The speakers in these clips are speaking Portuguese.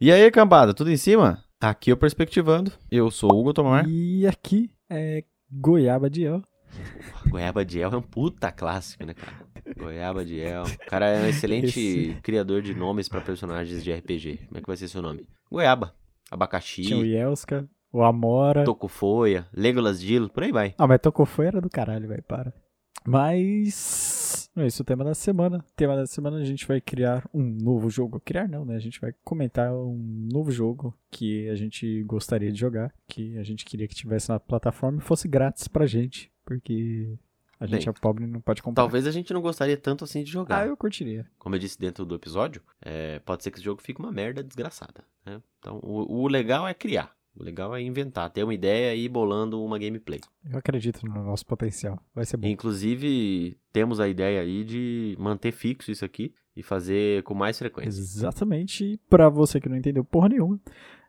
E aí, cambada, tudo em cima? Aqui é o Perspectivando. Eu sou o Hugo Tomar. E aqui é Goiaba de El. Goiaba de El é um puta clássico, né, cara? Goiaba de El. O cara é um excelente Esse- criador de nomes pra personagens de RPG. Como é que vai ser seu nome? Goiaba. Abacaxi, Tinha o Yelska, o Amora. Tocofoia, Legolas Dilo, por aí vai. Ah, mas Tocofoi era do caralho, velho, para. Mas. Não é isso o tema da semana. tema da semana a gente vai criar um novo jogo. Criar não, né? A gente vai comentar um novo jogo que a gente gostaria de jogar. Que a gente queria que tivesse na plataforma e fosse grátis pra gente. Porque a gente Bem, é pobre e não pode comprar. Talvez a gente não gostaria tanto assim de Ah, jogar. eu curtiria. Como eu disse dentro do episódio, é, pode ser que esse jogo fique uma merda desgraçada. né? Então, o, o legal é criar. O legal é inventar, ter uma ideia e ir bolando uma gameplay. Eu acredito no nosso potencial. Vai ser bom. Inclusive, temos a ideia aí de manter fixo isso aqui e fazer com mais frequência. Exatamente. E pra você que não entendeu porra nenhuma,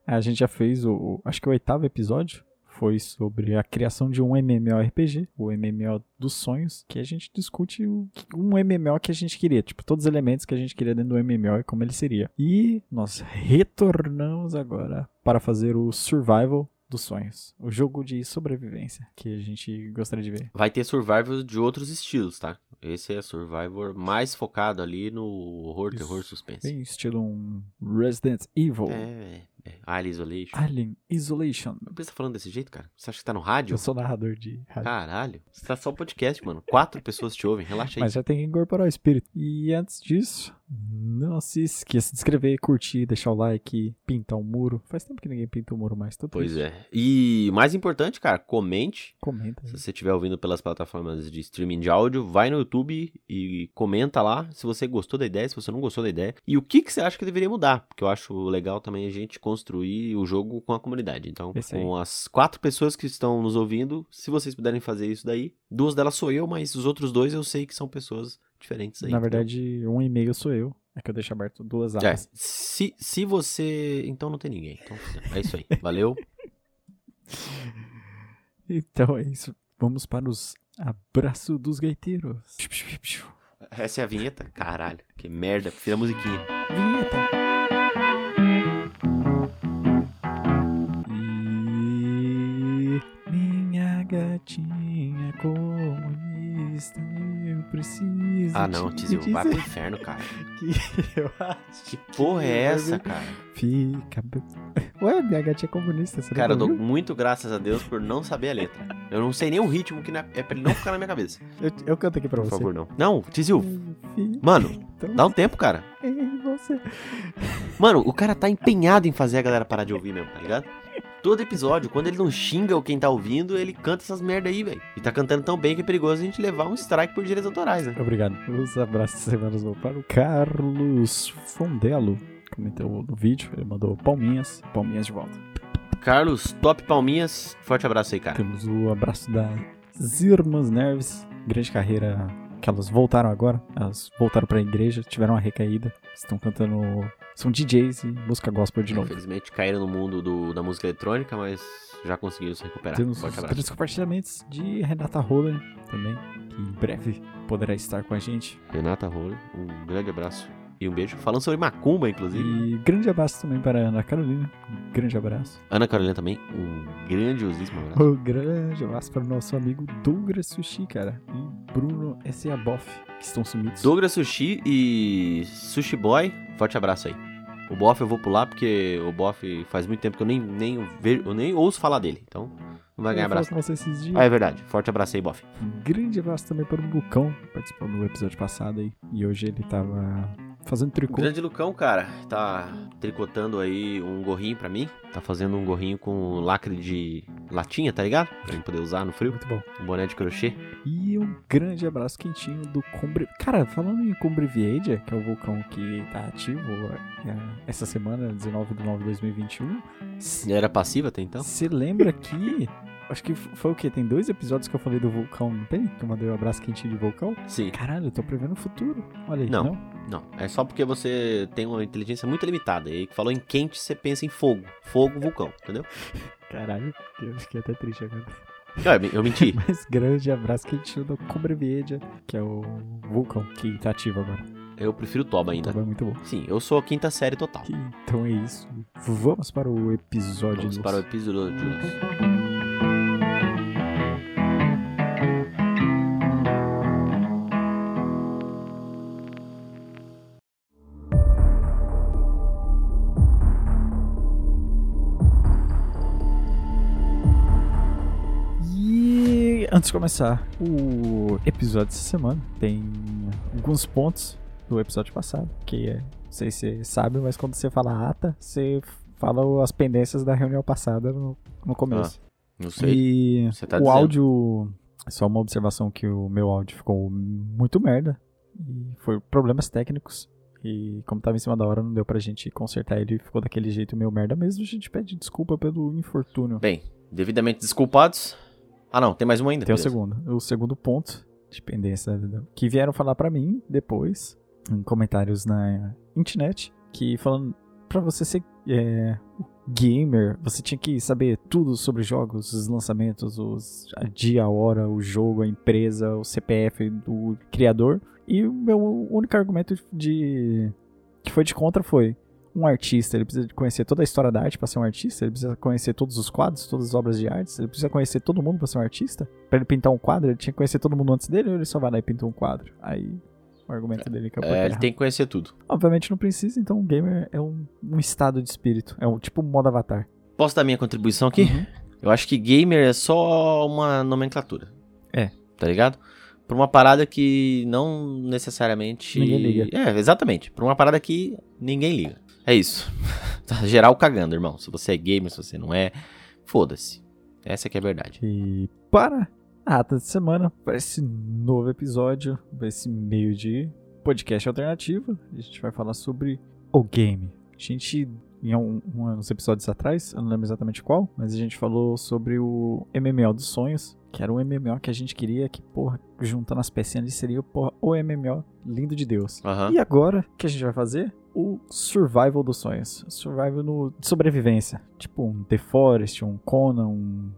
a gente já fez o, o- acho que o oitavo episódio foi sobre a criação de um MMORPG, o MMO dos sonhos, que a gente discute um MMO que a gente queria, tipo, todos os elementos que a gente queria dentro do MMO e como ele seria. E nós retornamos agora para fazer o Survival dos sonhos, o jogo de sobrevivência que a gente gostaria de ver. Vai ter survival de outros estilos, tá? Esse é Survivor mais focado ali no horror, Isso. terror, suspense. Bem estilo um Resident Evil, É, é. Alien Isolation. Alien Isolation. Por que você tá falando desse jeito, cara? Você acha que tá no rádio? Eu sou narrador de rádio. Caralho. Você tá só podcast, mano. Quatro pessoas te ouvem. Relaxa aí. Mas já tem que incorporar o espírito. E antes disso, não se esqueça de inscrever, curtir, deixar o like, pintar um muro. Faz tempo que ninguém pinta um muro mais. Tô Pois triste. é. E mais importante, cara, comente. Comenta. Se você estiver ouvindo pelas plataformas de streaming de áudio, vai no YouTube e comenta lá se você gostou da ideia, se você não gostou da ideia. E o que, que você acha que deveria mudar. Porque eu acho legal também a gente construir o jogo com a comunidade. Então, com as quatro pessoas que estão nos ouvindo, se vocês puderem fazer isso daí, duas delas sou eu, mas os outros dois eu sei que são pessoas diferentes aí. Na verdade, um e-mail sou eu. É que eu deixo aberto duas É, abas. se, se você. Então não tem ninguém. Então, é isso aí. Valeu. Então é isso. Vamos para os abraços dos gaiteiros. Essa é a vinheta? Caralho, que merda. Prefiro a musiquinha. Vinheta. Minha gatinha comunista, eu preciso. Ah, não, te Tizio, vai pro inferno, cara. que eu acho Que porra é essa, cara? Fica. Ué, minha gatinha é comunista, você Cara, eu dou muito graças a Deus por não saber a letra. Eu não sei nem o ritmo que é pra ele não ficar na minha cabeça. eu, eu canto aqui pra Por você. favor, não. Não, Fica mano, dá um tempo, cara. você. Mano, o cara tá empenhado em fazer a galera parar de ouvir mesmo, tá ligado? Todo episódio, quando ele não xinga o quem tá ouvindo, ele canta essas merda aí, velho. E tá cantando tão bem que é perigoso a gente levar um strike por direitos autorais, né? Obrigado. Os abraços semanas vão para o Carlos Fondelo. Comentou no vídeo, ele mandou palminhas, palminhas de volta. Carlos, top palminhas. Forte abraço aí, cara. Temos o abraço das Irmãs Nerves, grande carreira que elas voltaram agora. Elas voltaram pra igreja, tiveram uma recaída, estão cantando. São DJs e música gospel de novo. Infelizmente caíram no mundo do- da música eletrônica, mas já conseguiram se recuperar. Temos os três compartilhamentos de Renata Roller também, que em breve poderá estar com a gente. Renata Roller, um grande abraço e um beijo. Falando sobre macumba, inclusive. E grande abraço também para a Ana Carolina. Um grande abraço. Ana Carolina também, um grandiosíssimo abraço. Um grande abraço para o nosso amigo Douglas Sushi, cara. E Bruno S.A. Boff, que estão sumidos. Douglas Sushi e Sushi Boy, forte abraço aí. O Boff eu vou pular porque o Boff faz muito tempo que eu nem, nem, ve- eu nem ouço falar dele. Então não vai ganhar Eu abraço. você esses dias. Ah, é verdade. Forte abraço aí, Boff. Um grande abraço também para o Lucão, que participou do episódio passado aí. E hoje ele tava fazendo tricô. grande Lucão, cara, tá tricotando aí um gorrinho pra mim. Tá fazendo um gorrinho com lacre de latinha, tá ligado? Pra gente poder usar no frio. Muito bom. Um boné de crochê. E um grande abraço quentinho do Combre... Cara, falando em Combreviedia, que é o vulcão que tá ativo é, essa semana, 19 de 9 de 2021, Era passiva até então? Você lembra que. Acho que foi o quê? Tem dois episódios que eu falei do vulcão, não tem? Que eu mandei um abraço quentinho de vulcão? Sim. Caralho, eu tô prevendo o futuro. Olha aí, Não. não? Não, é só porque você tem uma inteligência muito limitada. E aí que falou em quente, você pensa em fogo. Fogo, vulcão, entendeu? Caralho, eu fiquei até triste agora. Eu, eu menti. Mas grande abraço quentinho do Combreviedia, que é o vulcão que tá ativo agora. Eu prefiro Toba ainda. Toba é muito bom. Sim, eu sou a quinta série total. Então é isso. Vamos para o episódio. Vamos para o episódio. E antes de começar o episódio dessa semana, tem alguns pontos do episódio passado, que é, não sei se você sabe, mas quando você fala ata, você fala as pendências da reunião passada no, no começo. Ah, não sei. E Você tá o dizendo. áudio, só uma observação que o meu áudio ficou muito merda. E foi problemas técnicos. E como tava em cima da hora, não deu pra gente consertar ele. Ficou daquele jeito meio merda mesmo. A gente pede desculpa pelo infortúnio. Bem, devidamente desculpados. Ah, não, tem mais um ainda. Tem o segundo. O segundo ponto de pendência que vieram falar pra mim depois, em comentários na internet, que falando pra você ser é, gamer, você tinha que saber tudo sobre jogos, os lançamentos, os, a dia, a hora, o jogo, a empresa, o CPF do criador. E o meu único argumento de que foi de contra foi um artista, ele precisa conhecer toda a história da arte para ser um artista, ele precisa conhecer todos os quadros, todas as obras de arte, ele precisa conhecer todo mundo para ser um artista. Para ele pintar um quadro, ele tinha que conhecer todo mundo antes dele ou ele só vai lá e pinta um quadro? Aí o argumento dele acabou É, é, ele tem que conhecer tudo. Obviamente não precisa, então o gamer é um, um estado de espírito, é um tipo um modo avatar. Posso dar minha contribuição aqui? Uhum. Eu acho que gamer é só uma nomenclatura. É. Tá ligado? Pra uma parada que não necessariamente. Ninguém liga. É, exatamente. Pra uma parada que ninguém liga. É isso. Tá geral cagando, irmão. Se você é gamer, se você não é, foda-se. Essa que é a verdade. E para a ata de semana, para esse novo episódio, para esse meio de podcast alternativo, a gente vai falar sobre o game. A gente, em um, uns episódios atrás, eu não lembro exatamente qual, mas a gente falou sobre o MMO dos sonhos, que era um MMO que a gente queria que, porra, juntando as pecinhas ali seria porra, o MMO lindo de Deus. Aham. E agora, o que a gente vai fazer? O survival dos sonhos. Survival no, de sobrevivência. Tipo um The Forest, um Conan, um,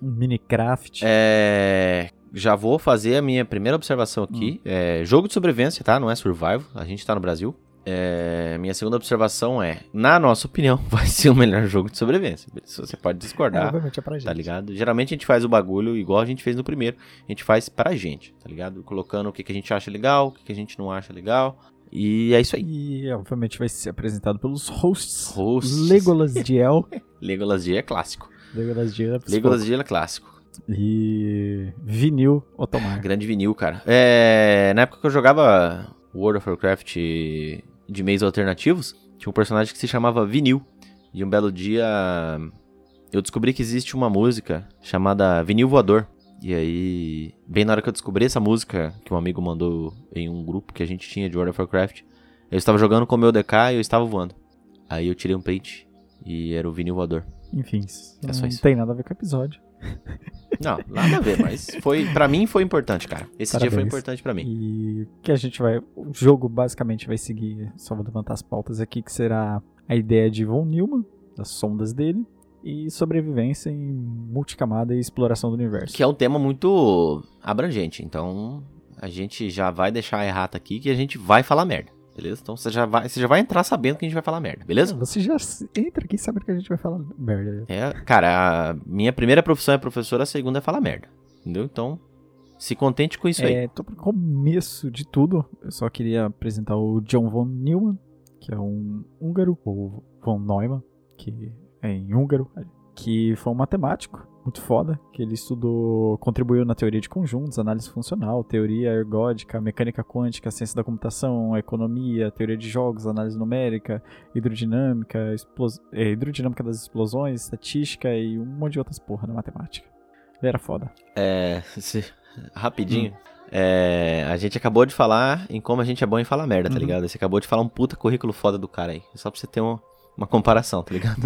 um Minecraft. É. Já vou fazer a minha primeira observação aqui. É jogo de sobrevivência, tá? Não é survival. A gente tá no Brasil. É, minha segunda observação é, na nossa opinião, vai ser o melhor jogo de sobrevivência. Você pode É, discordar, obviamente é pra gente. tá ligado? Geralmente a gente faz o bagulho igual a gente fez no primeiro. A gente faz pra gente, tá ligado? Colocando o que, que a gente acha legal, o que, que a gente não acha legal. E é isso aí. E obviamente vai ser apresentado pelos hosts. Hosts. Legolas Diel. Legolas G é clássico. Legolas Diel. é Legolas é clássico. E Vinil Otomar. Grande vinil, cara. É, na época que eu jogava World of Warcraft de meios alternativos, tinha um personagem que se chamava Vinil. E um belo dia eu descobri que existe uma música chamada Vinil Voador. E aí, bem na hora que eu descobri essa música, que um amigo mandou em um grupo que a gente tinha de World of Warcraft, eu estava jogando com o meu DK e eu estava voando. Aí eu tirei um print e era o Vinil Voador. Enfim, É só não isso. tem nada a ver com o episódio. Não, nada a ver, mas foi, para mim foi importante, cara. Esse dia foi Parabéns. importante pra mim. E que a gente vai. O jogo basicamente vai seguir. Só vou levantar as pautas aqui, que será a ideia de Von Neumann, das sondas dele, e sobrevivência em multicamada e exploração do universo. Que é um tema muito abrangente. Então, a gente já vai deixar a errata aqui que a gente vai falar merda. Beleza? Então você já vai, você já vai entrar sabendo que a gente vai falar merda, beleza? Você já entra aqui sabendo que a gente vai falar merda. É, cara, a minha primeira profissão é professora, a segunda é falar merda. Entendeu? Então, se contente com isso aí. É, tô pro começo de tudo. Eu só queria apresentar o John von Neumann, que é um húngaro, ou von Neumann, que em húngaro, que foi um matemático muito foda, que ele estudou, contribuiu na teoria de conjuntos, análise funcional, teoria ergódica, mecânica quântica, ciência da computação, economia, teoria de jogos, análise numérica, hidrodinâmica, explos- é, hidrodinâmica das explosões, estatística e um monte de outras porra na matemática. Ele era foda. É, se- rapidinho. É, a gente acabou de falar em como a gente é bom em falar merda, tá Uhum. ligado? Você acabou de falar um puta currículo foda do cara aí. Só pra você ter uma, uma comparação, tá ligado?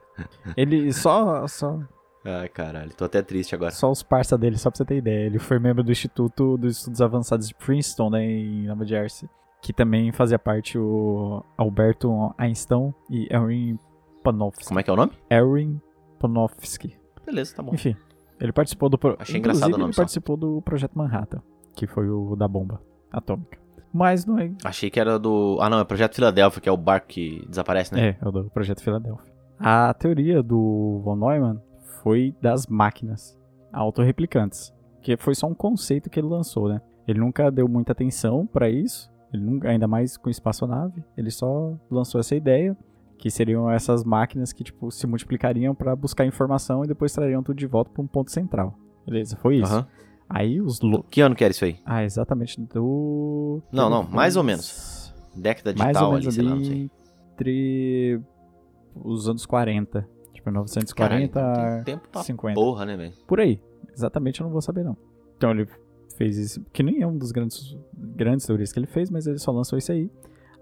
Ele só, só Ai, caralho, tô até triste agora. Só os parça dele, só pra você ter ideia. Ele foi membro do Instituto dos Estudos Avançados de Princeton, né, em Nova Jersey. Que também fazia parte o Alberto Einstein e Erin Panofsky. Como é que é o nome? Erin Panofsky. Beleza, tá bom. Enfim, ele participou do... Pro... Achei Inclusive, engraçado o nome ele só. participou do Projeto Manhattan, que foi o da bomba atômica. Mas não é. Achei que era do. Ah, não, é Projeto Filadélfia, que é o barco que desaparece, né? É, é o do Projeto Filadélfia. A teoria do von Neumann foi das máquinas autorreplicantes, que foi só um conceito que ele lançou, né? Ele nunca deu muita atenção para isso, ele nunca, ainda mais com espaçonave, ele só lançou essa ideia que seriam essas máquinas que tipo se multiplicariam para buscar informação e depois trariam tudo de volta para um ponto central. Beleza, foi isso. Aham. Aí os lo... Que ano que era isso aí? Ah, exatamente do Não, não, mais ou menos. Década de mais tal ou menos ali, sei lá, não sei. entre os anos 40, tipo 1940 Caralho, tem tempo pra 50. Porra, né, velho? Por aí. Exatamente eu não vou saber, não. Então ele fez isso, que nem é um dos grandes, grandes teorias que ele fez, mas ele só lançou isso aí.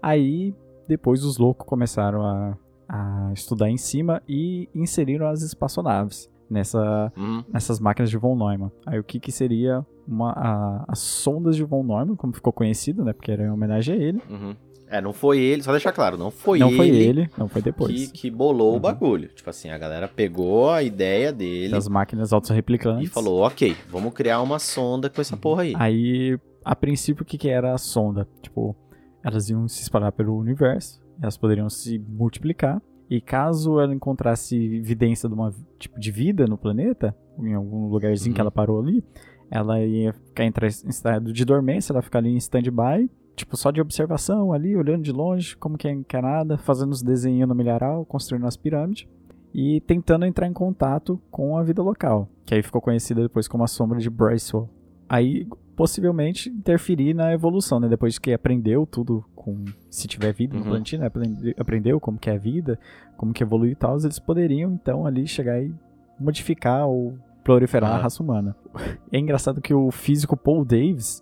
Aí, depois os loucos começaram a, a estudar em cima e inseriram as espaçonaves nessa, Hum, nessas máquinas de von Neumann. Aí o que que seria uma, a- as sondas de von Neumann, como ficou conhecido, né, porque era em homenagem a ele. uhum. É, não foi ele, só deixar claro, não foi não ele, foi ele, não foi que, depois. que bolou Uhum. o bagulho. Tipo assim, a galera pegou a ideia dele Das máquinas autorreplicantes. e falou, ok, vamos criar uma sonda com essa porra aí. Aí, a princípio, o que, que era a sonda? Tipo, elas iam se espalhar pelo universo, elas poderiam se multiplicar, e caso ela encontrasse evidência de uma tipo de vida no planeta, em algum lugarzinho Uhum. que ela parou ali, ela ia ficar entrar em estado de dormência, ela ia ficar ali em stand-by, tipo, só de observação ali, olhando de longe, como que é, que é nada, fazendo os desenhos no milharal, construindo as pirâmides, e tentando entrar em contato com a vida local, que aí ficou conhecida depois como a sombra de Bracewell. Aí, possivelmente, interferir na evolução, né? Depois que aprendeu tudo com... Se tiver vida no Uhum. planeta, né? Aprende- aprendeu como que é a vida, como que evolui e tal, eles poderiam, então, ali chegar e modificar ou proliferar a Aham. raça humana. É engraçado que o físico Paul Davis,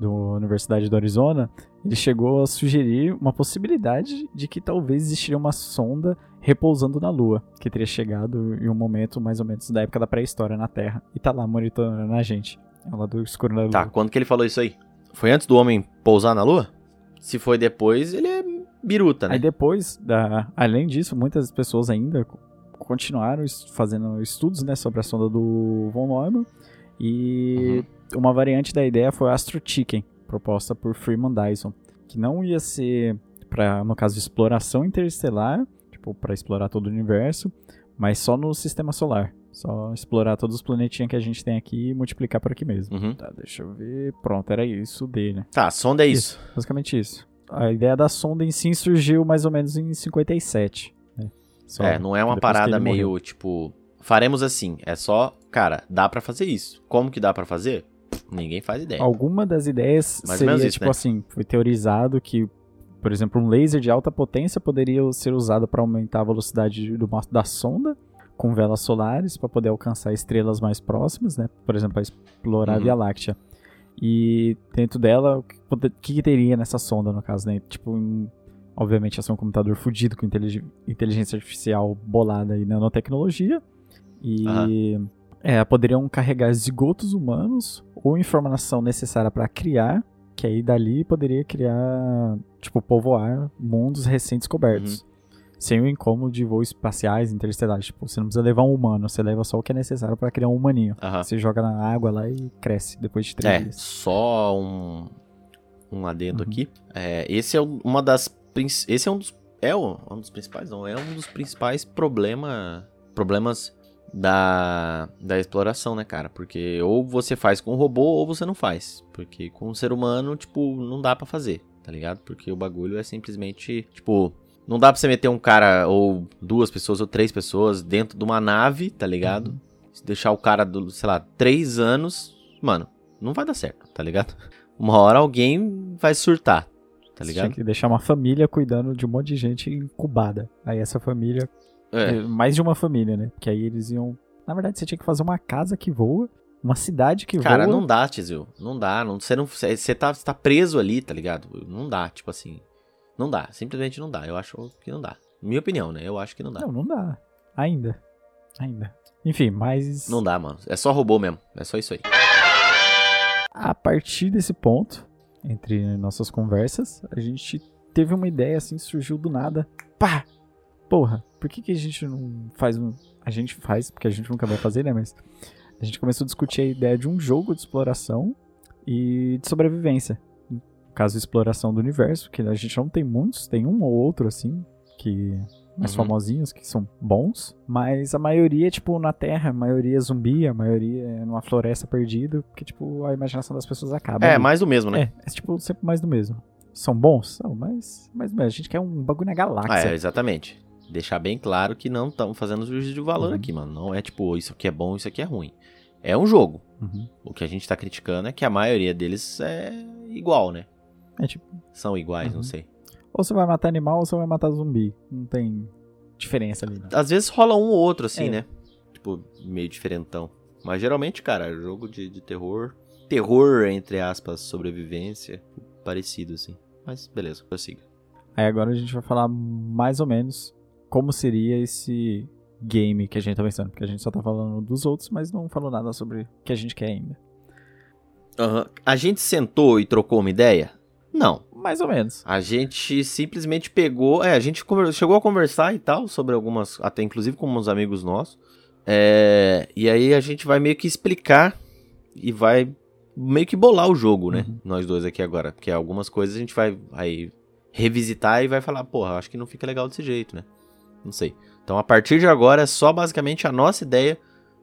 da Universidade do Arizona, ele chegou a sugerir uma possibilidade de que talvez existiria uma sonda repousando na Lua, que teria chegado em um momento mais ou menos da época da pré-história na Terra, e tá lá monitorando a gente. É lá do escuro da Lua. Tá, quando que ele falou isso aí? Foi antes do homem pousar na Lua? Se foi depois, ele é biruta, né? Aí depois, da, além disso, muitas pessoas ainda co- continuaram fazendo estudos né, sobre a sonda do Von Neumann. E uma variante da ideia foi o Astro Chicken, proposta por Freeman Dyson, que não ia ser para, no caso, exploração interestelar, tipo, para explorar todo o universo, mas só no sistema solar. Só explorar todos os planetinhas que a gente tem aqui e multiplicar por aqui mesmo. Uhum. Tá, deixa eu ver. Pronto, era isso dele. Tá, a sonda é isso. Basicamente isso. A ideia da sonda em si surgiu mais ou menos em 57. Né? Só é, não é uma parada meio, morreu. tipo, faremos assim. É só, cara, dá pra fazer isso. Como que dá pra fazer? Ninguém faz ideia. Alguma das ideias Mais seria, isso, tipo né? assim, foi teorizado que, por exemplo, um laser de alta potência poderia ser usado para aumentar a velocidade do, da sonda com velas solares para poder alcançar estrelas mais próximas, né? Por exemplo, para explorar a Uhum. Via Láctea. E dentro dela, o que, que teria nessa sonda, no caso, né? Tipo, um- obviamente, ia ser um computador fudido com intelig- inteligência artificial bolada e nanotecnologia. E é, poderiam carregar zigotos humanos ou informação necessária para criar, que aí dali poderia criar, tipo, povoar mundos recém-descobertos. Uhum. Sem o incômodo de voos espaciais interestelares. Tipo, você não precisa levar um humano, você leva só o que é necessário para criar um humaninho. Você joga na água lá e cresce depois de três É, dias. só um, um adendo Uhum. aqui. É, esse é um- uma das. Esse é um dos. É um, um dos principais, não. É um dos principais problema, problemas da, da exploração, né, cara? Porque ou você faz com o robô ou você não faz. Porque com o ser humano, tipo, não dá pra fazer, tá ligado? Porque o bagulho é simplesmente, tipo. Não dá pra você meter um cara, ou duas pessoas, ou três pessoas dentro de uma nave, tá ligado? Uhum. Se deixar o cara, do, sei lá, três anos, mano, não vai dar certo, tá ligado? Uma hora alguém vai surtar, tá Você ligado? tinha que deixar uma família cuidando de um monte de gente incubada. Aí essa família É, É, mais de uma família, né? Porque aí eles iam. Na verdade, você tinha que fazer uma casa que voa, uma cidade que cara, voa. não dá, Tizil. Não dá. Não, você não, você você tá, você tá preso ali, tá ligado? Não dá, tipo assim. Não dá. Simplesmente não dá. Eu acho que não dá. Minha opinião, né? Eu acho que não dá. Não, não dá. Ainda. Ainda. Enfim, mas. Não dá, mano. É só robô mesmo. É só isso aí. A partir desse ponto, entre nossas conversas, a gente teve uma ideia assim, surgiu do nada. Pá! Porra, por que, que a gente não faz um. A gente faz, porque a gente nunca vai fazer, né? Mas. A gente começou a discutir a ideia de um jogo de exploração e de sobrevivência. Caso exploração do universo, que a gente não tem muitos, tem um ou outro assim, que mais Uhum. famosinhos, que são bons, mas a maioria é tipo na Terra, a maioria é zumbi, a maioria é numa floresta perdida, porque tipo a imaginação das pessoas acaba. É, ali. mais do mesmo, né? É, é tipo sempre mais do mesmo. São bons? São, mas, mas a gente quer um bagulho na Ah, galáxia. é, exatamente. Deixar bem claro que não estamos fazendo juízo de valor Uhum. aqui, mano. Não é tipo, isso aqui é bom, isso aqui é ruim. É um jogo. Uhum. O que a gente tá criticando é que a maioria deles é igual, né? É tipo, São iguais, não Uhum. sei. ou você vai matar animal ou você vai matar zumbi. Não tem diferença ali. né? Às vezes rola um ou outro, assim, É. né? Tipo, meio diferentão. Mas geralmente, cara, jogo de, de terror. Terror, entre aspas, sobrevivência. Parecido, assim. Mas beleza, prossiga. Aí agora a gente vai falar mais ou menos como seria esse game que a gente tá pensando. Porque a gente só tá falando dos outros, mas não falou nada sobre o que a gente quer ainda. Aham. A gente sentou e trocou uma ideia? Não. Mais ou menos. A gente simplesmente pegou. É, a gente chegou a conversar e tal sobre algumas. Até inclusive com uns amigos nossos. É, e aí a gente vai meio que explicar e vai meio que bolar o jogo, né? Uhum. Nós dois aqui agora. Porque algumas coisas a gente vai aí revisitar e vai falar, porra, acho que não fica legal desse jeito, né? Não sei. Então a partir de agora é só basicamente a nossa ideia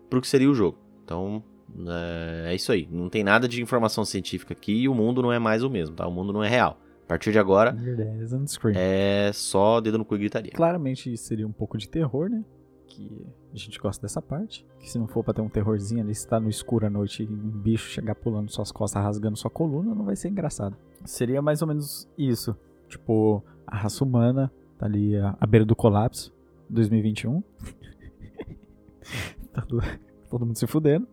pro que seria o jogo. Então. É, é isso aí. Não tem nada de informação científica aqui e o mundo não é mais o mesmo, tá? O mundo não é real. A partir de agora, é só dedo no cu e gritaria. Claramente seria um pouco de terror, né? Que a gente gosta dessa parte. Que se não for pra ter um terrorzinho ali, se tá no escuro à noite e um bicho chegar pulando suas costas, rasgando sua coluna, não vai ser engraçado. Seria mais ou menos isso. Tipo, a raça humana tá ali à, à beira do colapso, 2021. todo, todo mundo se fudendo.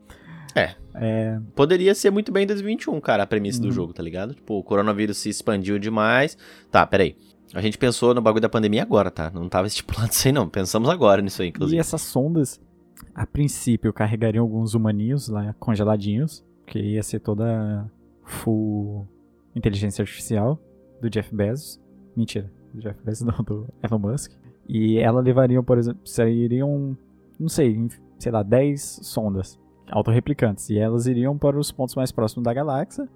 Poderia ser muito bem 2021, cara, a premissa do Uhum. jogo, tá ligado? Tipo, o coronavírus se expandiu demais. Tá, peraí. A gente pensou no bagulho da pandemia agora, tá? Não tava estipulado isso aí, não. Pensamos agora nisso aí, E inclusive. essas sondas, a princípio, carregariam alguns humaninhos lá congeladinhos, que ia ser toda full inteligência artificial do Jeff Bezos. Mentira, do Jeff Bezos não, do Elon Musk. E ela levariam, por exemplo, sairiam, não sei, sei lá, 10 sondas autorreplicantes. E elas iriam para os pontos mais próximos da galáxia,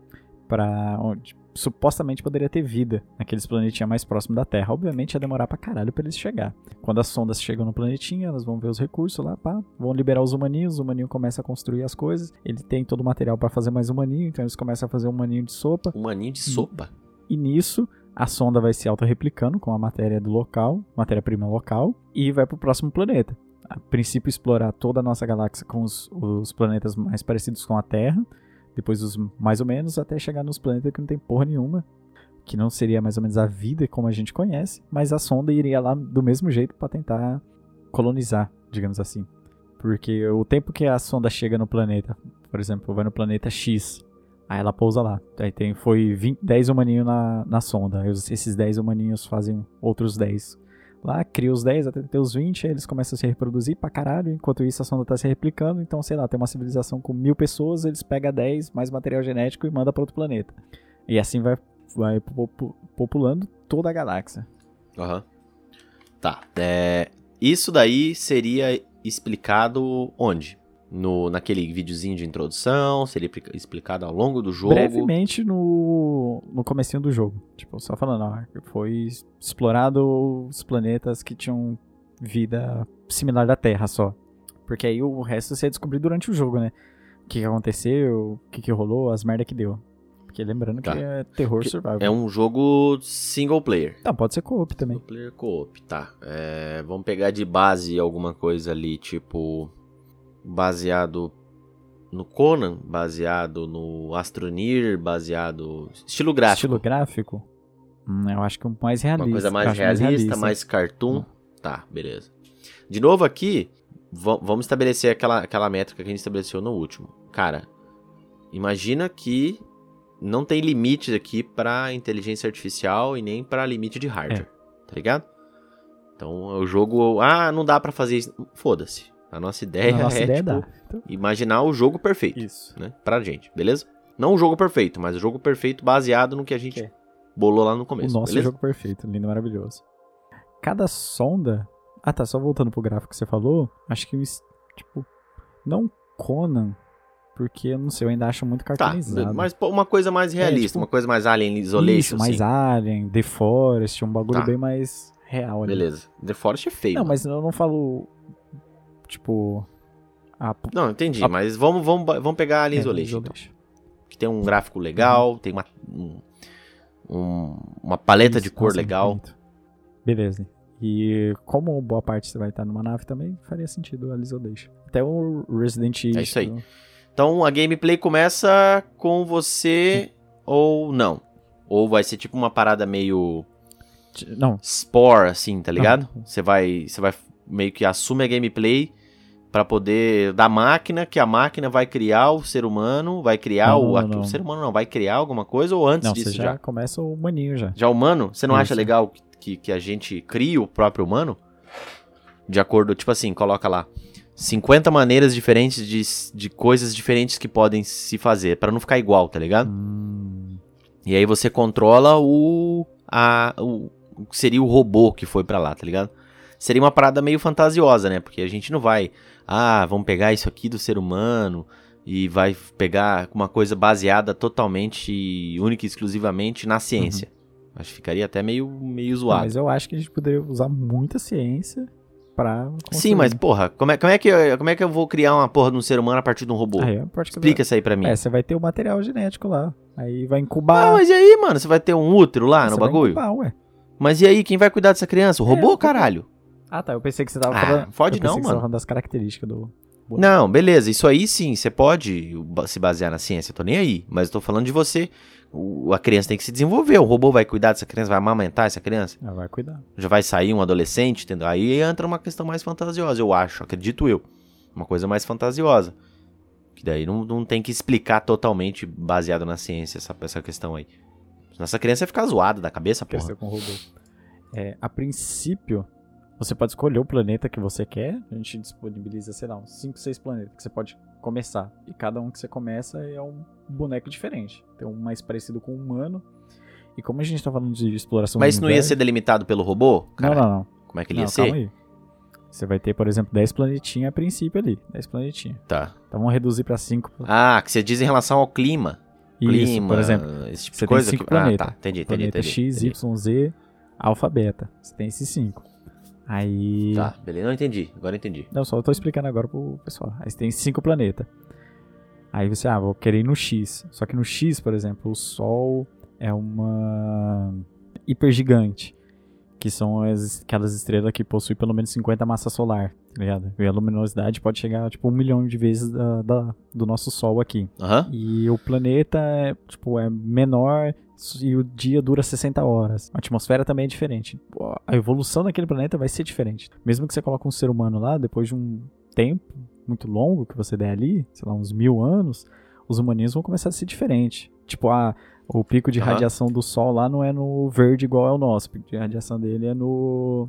para onde supostamente poderia ter vida naqueles planetinhas mais próximos da Terra. Obviamente ia demorar pra caralho pra eles chegar. Quando as sondas chegam no planetinha, elas vão ver os recursos lá, pá, vão liberar os humaninhos, o humaninho começa a construir as coisas, ele tem todo o material pra fazer mais humaninho, então eles começam a fazer um humaninho de sopa, Um maninho de sopa. e nisso a sonda vai se autorreplicando com a matéria do local, matéria-prima local, e vai pro próximo planeta. A princípio explorar toda a nossa galáxia com os, os planetas mais parecidos com a Terra, depois os mais ou menos, até chegar nos planetas que não tem porra nenhuma, que não seria mais ou menos a vida como a gente conhece, mas a sonda iria lá do mesmo jeito para tentar colonizar, digamos assim. Porque o tempo que a sonda chega no planeta, por exemplo, vai no planeta X, aí ela pousa lá. Aí tem, foi 20, 10 humaninhos na, na sonda. Esses 10 humaninhos fazem outros 10. Lá, cria os 10 até ter os 20, aí eles começam a se reproduzir pra caralho. Enquanto isso, a sonda tá se replicando. Então, sei lá, tem uma civilização com mil pessoas, eles pegam 10 mais material genético e mandam pra outro planeta. E assim vai, vai popu- populando toda a galáxia. Aham. Tá. É, isso daí seria explicado onde? No, naquele videozinho de introdução? Seria expli- explicado ao longo do jogo? Brevemente no, no comecinho do jogo. Tipo, só falando, ó, foi explorado os planetas que tinham vida similar da Terra só. Porque aí o resto você ia descobrir durante o jogo, né? O que, que aconteceu, o que, que rolou, as merda que deu. Porque lembrando Tá. que é terror Que survival. É um jogo single player. Tá, pode ser co-op também. Single player co-op, tá. É, vamos pegar de base alguma coisa ali, tipo. Baseado no Conan, baseado no Astronir, baseado. Estilo gráfico. Estilo gráfico? Hum, eu acho que um mais realista. Uma coisa mais acho realista, mais, cartoon. Tá, beleza. De novo aqui, va- vamos estabelecer aquela, aquela métrica que a gente estabeleceu no último. Cara, imagina que não tem limite aqui pra inteligência artificial e nem pra limite de hardware, tá ligado? Então, o jogo, ah, não dá pra fazer isso. Foda-se. A nossa ideia A nossa é, ideia tipo. Então, imaginar o jogo perfeito isso. né? Pra gente, beleza? Não o jogo perfeito, mas o jogo perfeito baseado no que a gente É. bolou lá no O começo, nosso beleza? jogo perfeito, lindo, maravilhoso. Cada sonda. Ah, tá. Só voltando pro gráfico que você falou. Acho que, o tipo, não Conan, porque eu não sei, eu ainda acho muito Tá, cartoonizado. mas pô, uma coisa mais realista, tipo, uma coisa mais Alien Isolation, Isso, mais assim. Alien, The Forest, um bagulho Tá. bem mais real ali. Beleza. The Forest é feio. Não, mano. mas eu não falo, tipo... A, Não, entendi, a- mas vamos, vamos, vamos pegar Alien é, Isolation, então. Que tem um gráfico legal, tem uma, um- um- uma paleta de Isso, cor nossa, legal. Beleza. E como boa parte você vai estar numa nave também, faria sentido a Isolation. Até o Resident Evil. É isso aí. Então a gameplay começa com você ou não. Ou vai ser tipo uma parada meio Não, Spore, assim, tá ligado? Você vai, você vai meio que assume a gameplay pra poder da máquina, que a máquina vai criar o ser humano, vai criar Não, o, não, não. o ser humano não vai criar alguma coisa ou antes não disso você já? já, começa o maninho já. Já o humano, você não acha Isso. legal que, que a gente crie o próprio humano? De acordo, tipo assim, coloca lá 50 maneiras diferentes de, de coisas diferentes que podem se fazer, pra não ficar igual, tá ligado? Hum, E aí você controla o, a, o o que seria o robô que foi pra lá, tá ligado? Seria uma parada meio fantasiosa, né? Porque a gente não vai, ah, vamos pegar isso aqui do ser humano e vai pegar uma coisa baseada totalmente, única e exclusivamente na ciência. Acho que ficaria até meio, meio zoado. mas eu acho que a gente poderia usar muita ciência pra. Sim, mas porra, como é, como, é que, eu- como é que eu vou criar uma porra de um ser humano a partir de um robô? Aí, a parte que Explica isso aí pra mim. É, você vai ter o material genético lá. Aí vai Ah, incubar. mas e aí, mano? Você vai ter um útero lá você no vai bagulho? incubar, ué. Mas e aí, quem vai cuidar dessa criança? O É, robô, eu- caralho? Ah, tá. Eu pensei que você tava Ah, falando. pensei não, mano. falando das características do. Não, beleza, isso aí sim, você pode se basear na ciência, eu tô nem aí, mas eu tô falando de você, o- a criança tem que se desenvolver, o robô vai cuidar dessa criança, vai amamentar essa criança, Ah, vai cuidar. já vai sair um adolescente, entendeu? Aí entra uma questão mais fantasiosa, eu acho, acredito eu, uma coisa mais fantasiosa, que daí não, não tem que explicar totalmente baseado na ciência essa, essa questão aí. Senão essa criança ia ficar zoada da cabeça, porra. Com robô. É, a princípio, você pode escolher o planeta que você quer. A gente disponibiliza, sei lá, uns 5, 6 planetas que você pode começar. E cada um que você começa é um boneco diferente. Tem um mais parecido com um humano. E como a gente tá falando de exploração Mas isso não ia ser delimitado pelo robô? Não, Cara, não, não. Como é que ele não ia calma ser? aí. Você vai ter, por exemplo, 10 planetinhas a princípio ali. 10 planetinhas. Tá. Então vamos reduzir pra 5. Ah, que você diz em relação ao clima. Isso, clima, por exemplo. esse tipo você de coisa. tem cinco que... Ah, planetas. tá. Entendi, entendi, Planeta entendi. X, entendi. Y, Z, alfa, beta. Você tem esses 5. Aí. Tá, beleza. Não entendi. Agora entendi. Não, só eu tô explicando agora pro pessoal. Aí você tem cinco planetas. Aí você, ah, vou querer ir no X. Só que no X, por exemplo, o Sol é uma hipergigante. Que são as, aquelas estrelas que possuem pelo menos 50 massa solar, tá ligado? E a luminosidade pode chegar, tipo, um milhão de vezes da, da- do nosso Sol aqui. Aham. E o planeta é, tipo, é menor e o dia dura 60 horas. A atmosfera também é diferente. A evolução daquele planeta vai ser diferente. Mesmo que você coloque um ser humano lá, depois de um tempo muito longo que você der ali, sei lá, uns mil anos, os humaninhos vão começar a ser diferentes. Tipo, a, o pico de Aham. radiação do Sol lá não é no verde igual é o nosso. O pico de radiação dele é no...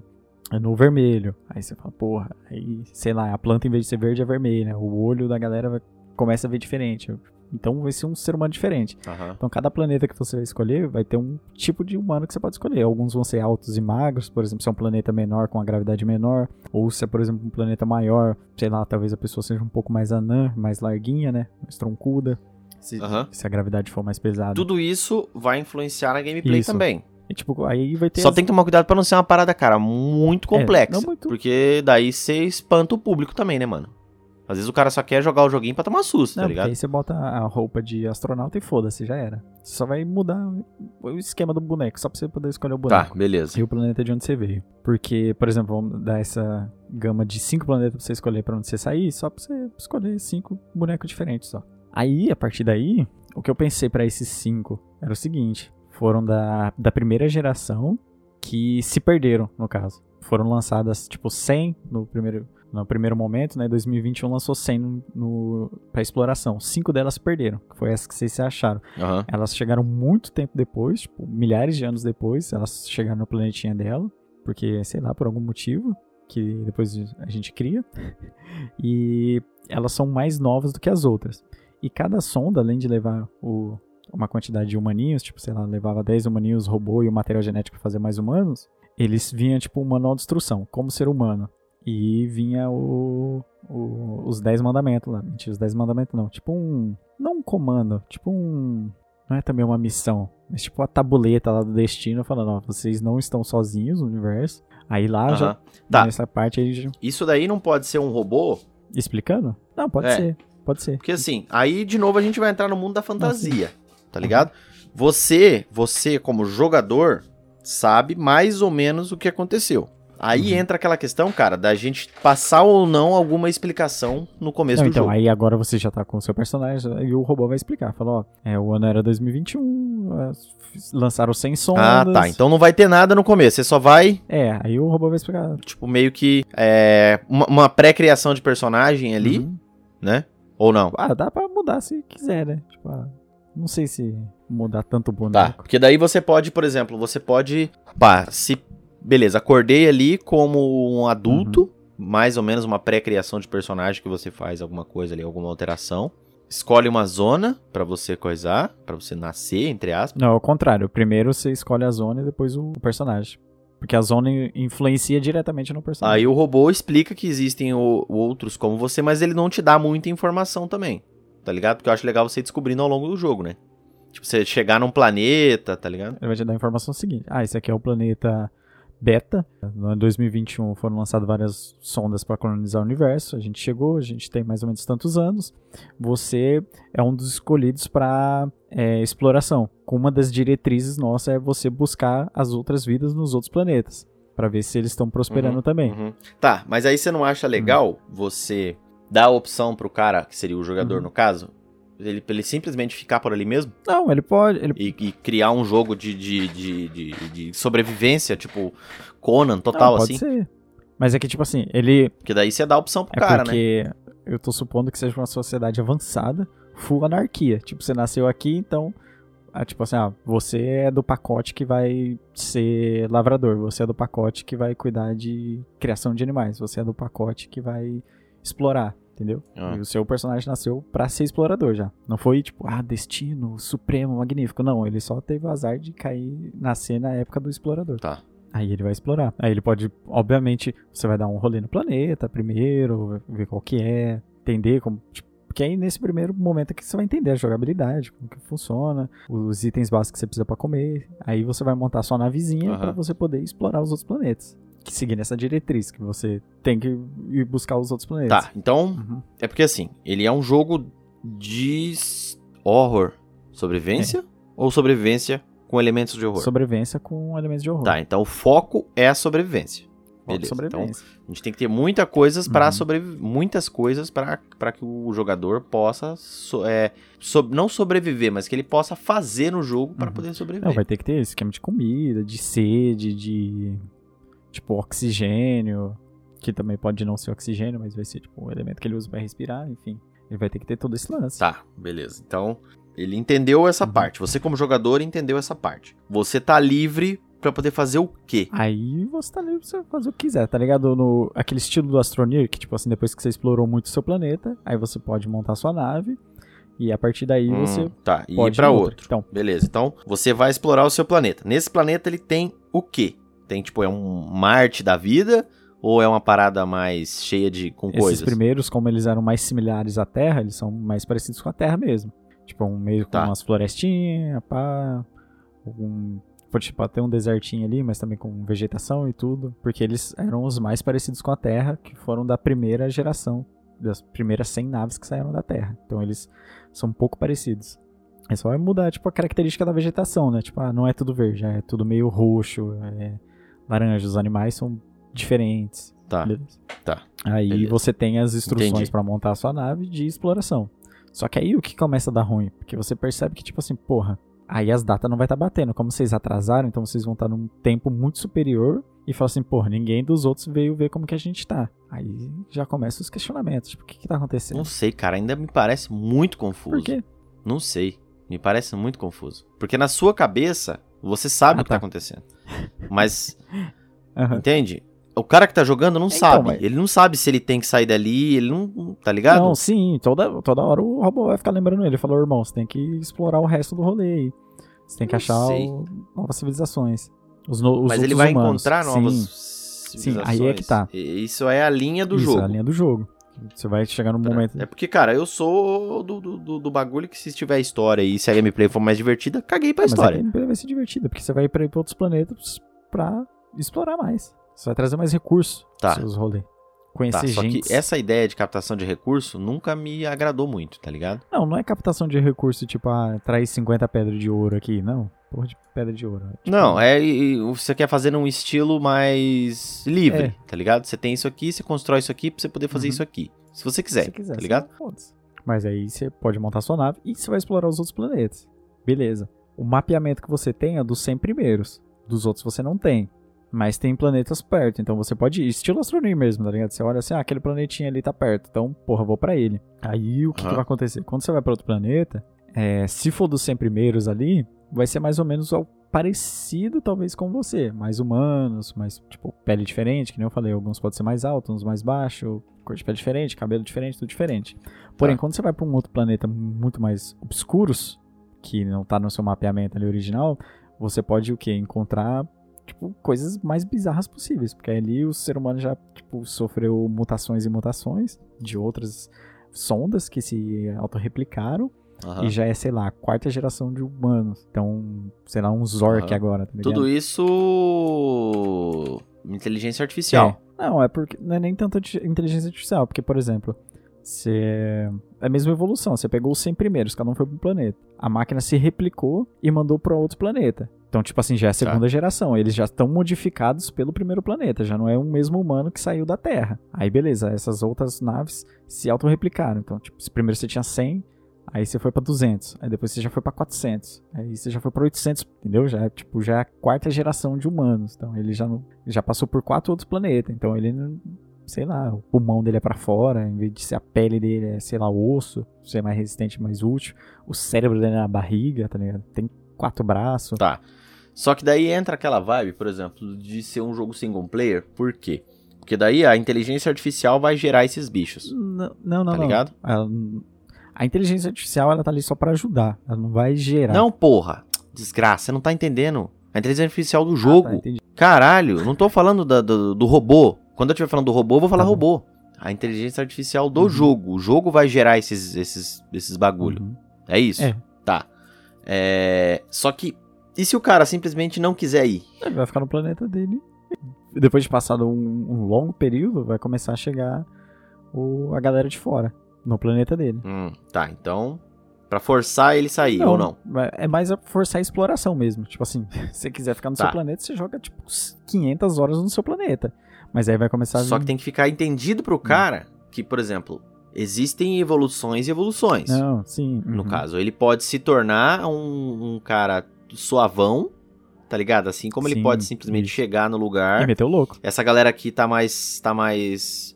É no vermelho. Aí você fala, porra, aí, sei lá, a planta em vez de ser verde é vermelha. O olho da galera vai, começa a ver diferente. Então vai ser um ser humano diferente. Aham. Então cada planeta que você vai escolher vai ter um tipo de humano que você pode escolher. Alguns vão ser altos e magros, por exemplo, se é um planeta menor com a gravidade menor, ou se é, por exemplo, um planeta maior, sei lá, talvez a pessoa seja um pouco mais anã, mais larguinha, né? Mais troncuda. Se, Aham. se a gravidade for mais pesada. Tudo isso vai influenciar na gameplay Isso. também. E, tipo, aí vai ter Só as- tem que tomar cuidado pra não ser uma parada, cara, muito É, complexa. não muito- Porque daí você espanta o público também, né, mano? Às vezes o cara só quer jogar o joguinho pra tomar susto, Não, tá ligado? aí você bota a roupa de astronauta e foda-se, já era. Você só vai mudar o esquema do boneco, só pra você poder escolher o boneco. Tá, beleza. E o planeta de onde você veio. Porque, por exemplo, vamos dar essa gama de cinco planetas pra você escolher pra onde você sair, só pra você escolher cinco bonecos diferentes só. Aí, a partir daí, o que eu pensei pra esses cinco era o seguinte: foram da, da primeira geração que se perderam, no caso. Foram lançadas, tipo, 100 no primeiro, no primeiro momento, né? 2021 lançou 100 no, no, pra exploração. Cinco delas se perderam, que foi essa que vocês se acharam. Aham. Elas chegaram muito tempo depois, tipo, milhares de anos depois, elas chegaram no planetinha dela, porque, sei lá, por algum motivo, que depois a gente cria. E elas são mais novas do que as outras. E cada sonda, além de levar o- uma quantidade de humaninhos, tipo, sei lá, levava 10 humaninhos, robô e o material genético pra fazer mais humanos, eles vinham, tipo, um manual de instrução, como ser humano. e vinha o, o- os 10 mandamentos lá. Mentira, os 10 mandamentos não. Tipo um. Não um comando, tipo um. Não é também uma missão, mas tipo a tabuleta lá do destino falando: ó, vocês não estão sozinhos no universo. Aí lá já. Aham. Tá. Nessa parte aí já. Isso daí não pode ser um robô, Explicando? Não, pode É. ser. Pode ser. porque assim, aí de novo a gente vai entrar no mundo da fantasia, tá ligado? Você, você como jogador, sabe mais ou menos o que aconteceu. Aí Uhum. entra aquela questão, cara, da gente passar ou não alguma explicação no começo Não, do então, jogo. aí agora você já tá com o seu personagem e o robô vai explicar. Fala, ó, é, o ano era 2021, é, lançaram 100 sondas. Ah, tá. Então não vai ter nada no começo. Você só vai, É, aí o robô vai explicar. tipo, meio que é, uma, uma pré-criação de personagem ali, Uhum. né? Ou não? Ah, dá pra mudar se quiser, né? Tipo, ah, não sei se mudar tanto o Tá. boneco. Porque daí você pode, por exemplo, você pode. Pá, se. Beleza, acordei ali como um adulto, Uhum. mais ou menos uma pré-criação de personagem que você faz alguma coisa ali, alguma alteração. Escolhe uma zona pra você coisar, pra você nascer, entre aspas. Não, é o contrário. Primeiro você escolhe a zona e depois o personagem. Porque a zona influencia diretamente no personagem. Aí o robô explica que existem o- outros como você, mas ele não te dá muita informação também. Tá ligado? Porque eu acho legal você ir descobrindo ao longo do jogo, né? Tipo, você chegar num planeta, tá ligado? Ele vai te dar a informação seguinte. Ah, esse aqui é o planeta Beta. No ano 2021 foram lançadas várias sondas para colonizar o universo. A gente chegou, a gente tem mais ou menos tantos anos. Você é um dos escolhidos para exploração. Com uma das diretrizes nossa é você buscar as outras vidas nos outros planetas. para ver se eles estão prosperando Uhum, também. Uhum. Tá, mas aí você não acha legal você dar a opção pro cara, que seria o jogador Uhum. no caso, ele, ele simplesmente ficar por ali mesmo Não, ele pode. Ele... e, e criar um jogo de, de, de, de- de sobrevivência, tipo Conan total, Não, pode assim? ser. Mas é que, tipo assim, ele. Porque daí você dá a opção pro É cara, né? porque eu tô supondo que seja uma sociedade avançada, full anarquia. Tipo, você nasceu aqui, então. ah, tipo assim, ah, você é do pacote que vai ser lavrador, você é do pacote que vai cuidar de criação de animais, você é do pacote que vai explorar, entendeu? Ah. E o seu personagem nasceu pra ser explorador já. Não foi tipo, ah, destino supremo, magnífico. Não, ele só teve o azar de cair, nascer na época do explorador. Tá. Aí ele vai explorar. Aí ele pode, obviamente, você vai dar um rolê no planeta primeiro, ver qual que é, entender como, tipo, porque aí nesse primeiro momento é que você vai entender a jogabilidade, como que funciona, os itens básicos que você precisa pra comer. Aí você vai montar sua navezinha Aham. pra você poder explorar os outros planetas. Que seguindo essa diretriz, que você tem que ir buscar os outros planetas. Tá, então Uhum. é porque assim, ele é um jogo de horror. Sobrevivência? Ou sobrevivência com elementos de horror? Sobrevivência com elementos de horror. Tá, então o foco é a sobrevivência. Beleza. sobrevivência. A gente tem que ter muita coisas para Uhum. sobreviver, muitas coisas para que o jogador possa so- é, so- não sobreviver, mas que ele possa fazer no jogo para Uhum. poder sobreviver. Não, vai ter que ter esquema de comida, de sede, de tipo oxigênio, que também pode não ser oxigênio, mas vai ser tipo o elemento que ele usa para respirar, enfim. Ele vai ter que ter todo esse lance. Tá, beleza. Então, ele entendeu essa Uhum. parte. Você como jogador entendeu essa parte. Você tá livre para poder fazer o quê? Aí você tá livre pra fazer o que quiser, tá ligado? No, aquele estilo do Astroneer, que tipo assim, depois que você explorou muito o seu planeta, aí você pode montar sua nave, e a partir daí Hum, você tá, e pode ir para outro. Então, Beleza. Então, você vai explorar o seu planeta. Nesse planeta ele tem o quê? Tem tipo é um Marte da vida ou é uma parada mais cheia de com esses coisas? primeiros, como eles eram mais similares à Terra, eles são mais parecidos com a Terra mesmo. Tipo, um meio com Tá. umas florestinhas, pá. Um, pode tipo, ter um desertinho ali, mas também com vegetação e tudo. Porque eles eram os mais parecidos com a Terra, que foram da primeira geração. Das primeiras 100 naves que saíram da Terra. Então eles são um pouco parecidos. É só mudar, tipo, a característica da vegetação, né? Tipo, ah, não é tudo verde, é tudo meio roxo, é laranja. Os animais são diferentes. Tá. Beleza. Tá. Aí Beleza. você tem as instruções pra montar a sua nave de exploração. Só que aí o que começa a dar ruim? Porque você percebe que, tipo assim, porra, aí as datas não vai estar batendo. Como vocês atrasaram, então vocês vão estar num tempo muito superior e fala assim, porra, ninguém dos outros veio ver como que a gente tá. Aí já começam os questionamentos. Tipo, o que que tá acontecendo? Não sei, cara, ainda me parece muito confuso. Por quê? Não sei. Me parece muito confuso. Porque na sua cabeça, você sabe Ah, o que tá tá. acontecendo. Mas, Aham. entende? O cara que tá jogando não Então, sabe. mas- Ele não sabe se ele tem que sair dali, ele não. Tá ligado? Não, sim, toda, toda hora o robô vai ficar lembrando ele. Ele falou, irmão, você tem que explorar o resto do rolê aí. Você tem que Não achar o- novas civilizações. Os, no- os Mas ele vai humanos. encontrar Sim. novas civilizações. aí é que tá. Isso é a linha do Isso jogo. é a linha do jogo. Você vai chegar num momento. É porque, cara, eu sou do, do, do- bagulho que se tiver história e se a gameplay for mais divertida, caguei pra Mas a história. gameplay vai ser divertida, porque você vai ir pra pra outros planetas pra explorar mais. Você vai trazer mais recursos Tá. pros seus rolês. Conhecer Tá, só gente. que essa ideia de captação de recurso nunca me agradou muito, tá ligado? Não, não é captação de recurso, tipo, ah, traz 50 pedras de ouro aqui. Não, porra de pedra de ouro. Tipo, Não, é você quer fazer num estilo mais livre, É. tá ligado? Você tem isso aqui, você constrói isso aqui pra você poder fazer Uhum. isso aqui. Se você se quiser, você quiser, tá ligado? Mas aí você pode montar sua nave e você vai explorar os outros planetas. Beleza. O mapeamento que você tem é dos 100 primeiros. Dos outros você não tem. Mas tem planetas perto, então você pode ir. Estilo astronomia mesmo, tá ligado? Você olha assim, ah, aquele planetinha ali tá perto, então, porra, vou pra ele. Aí o que, que Aham. vai acontecer? Quando você vai pra outro planeta, é, se for dos 100 primeiros ali, vai ser mais ou menos ao- parecido, talvez, com você. Mais humanos, mais, tipo, pele diferente, que nem eu falei. Alguns podem ser mais altos, uns mais baixos, cor de pele diferente, cabelo diferente, tudo diferente. Porém, Tá. quando você vai pra um outro planeta muito mais obscuros, que não tá no seu mapeamento ali original, você pode o quê? Encontrar tipo, coisas mais bizarras possíveis. Porque ali o ser humano já tipo, sofreu mutações e mutações de outras sondas que se autorreplicaram. Aham. E já é, sei lá, a quarta geração de humanos. Então, sei lá, um Zork Aham. agora, tá ligado? Tudo isso. Inteligência artificial. É. Não, é porque não é nem tanto inteligência artificial, porque, por exemplo, você é a mesma evolução. Você pegou os 100 primeiros, cada um foi para um planeta. A máquina se replicou e mandou para outro planeta. Então, tipo assim, já é a segunda geração. Eles já estão modificados pelo primeiro planeta. Já não é o mesmo humano que saiu da Terra. Aí, beleza, essas outras naves se autorreplicaram. Então, tipo, se primeiro você tinha 100, aí você foi pra 200. Aí depois você já foi pra 400. Aí você já foi pra 800, entendeu? Já é, tipo, já é a quarta geração de humanos. Então, ele já, não, já passou por quatro outros planetas. Então, ele não sei lá, o pulmão dele é pra fora, em vez de ser a pele dele é, sei lá, o osso, ser mais resistente, mais útil. O cérebro dele é na barriga, tá ligado? Tem quatro braços. Tá. Só que daí entra aquela vibe, por exemplo, de ser um jogo single player. Por quê? Porque daí a inteligência artificial vai gerar esses bichos. Não, não, não. Tá não. ligado? Ela- a inteligência artificial, ela tá ali só pra ajudar. Ela não vai gerar. Não, porra. Desgraça, você não tá entendendo. A inteligência artificial do Ah, jogo. tá, entendi. Caralho, não tô falando da- do, do robô. Quando eu estiver falando do robô, eu vou falar Tá robô. A inteligência artificial do Uhum. jogo. O jogo vai gerar esses, esses, esses bagulho. Uhum. É isso? É. Tá. É... Só que, e se o cara simplesmente não quiser ir? Ele vai ficar no planeta dele. Depois de passado um, um longo período, vai começar a chegar o, a galera de fora. No planeta dele. Hum, tá, então. Pra forçar ele sair, ou não? É mais a forçar a exploração mesmo. Tipo assim, se você quiser ficar no Tá. seu planeta, você joga tipo 500 horas no seu planeta. Mas aí vai começar a Só que tem que ficar entendido pro cara que, por exemplo, existem evoluções e evoluções. Não, sim. No uhum. caso, ele pode se tornar um, um cara suavão, tá ligado? Assim como ele Sim, pode simplesmente isso. chegar no E lugar. meteu louco. Essa galera aqui tá mais. tá mais.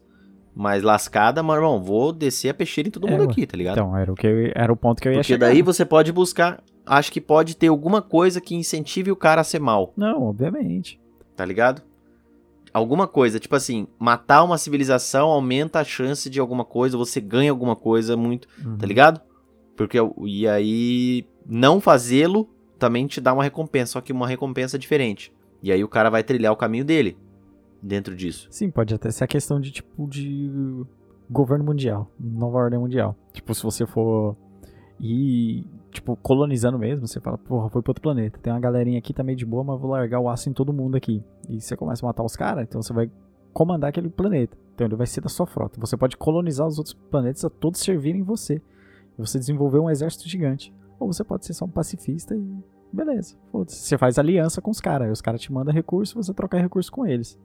Mais lascada, mas, irmão, vou descer a peixeira em todo É, mundo aqui, tá ligado? Então, era o, que eu- era o ponto que eu ia Porque chegar. daí você pode buscar. Acho que pode ter alguma coisa que incentive o cara a ser mal, Não, obviamente. tá ligado? Alguma coisa, tipo assim, matar uma civilização aumenta a chance de alguma coisa, você ganha alguma coisa muito, Uhum. tá ligado? Porque e aí não fazê-lo também te dá uma recompensa, só que uma recompensa diferente. E aí o cara vai trilhar o caminho dele dentro disso. Sim, pode até ser a questão de tipo de governo mundial, nova ordem mundial. Tipo, se você for ir, tipo, colonizando mesmo, você fala, porra, foi pro outro planeta. Tem uma galerinha aqui, tá meio de boa, mas vou largar o aço em todo mundo aqui. E você começa a matar os caras, então você vai comandar aquele planeta. Então ele vai ser da sua frota. Você pode colonizar os outros planetas a todos servirem você. Você desenvolver um exército gigante. Ou você pode ser só um pacifista e beleza. Você faz aliança com os caras, os caras te mandam recurso, você troca recurso com eles.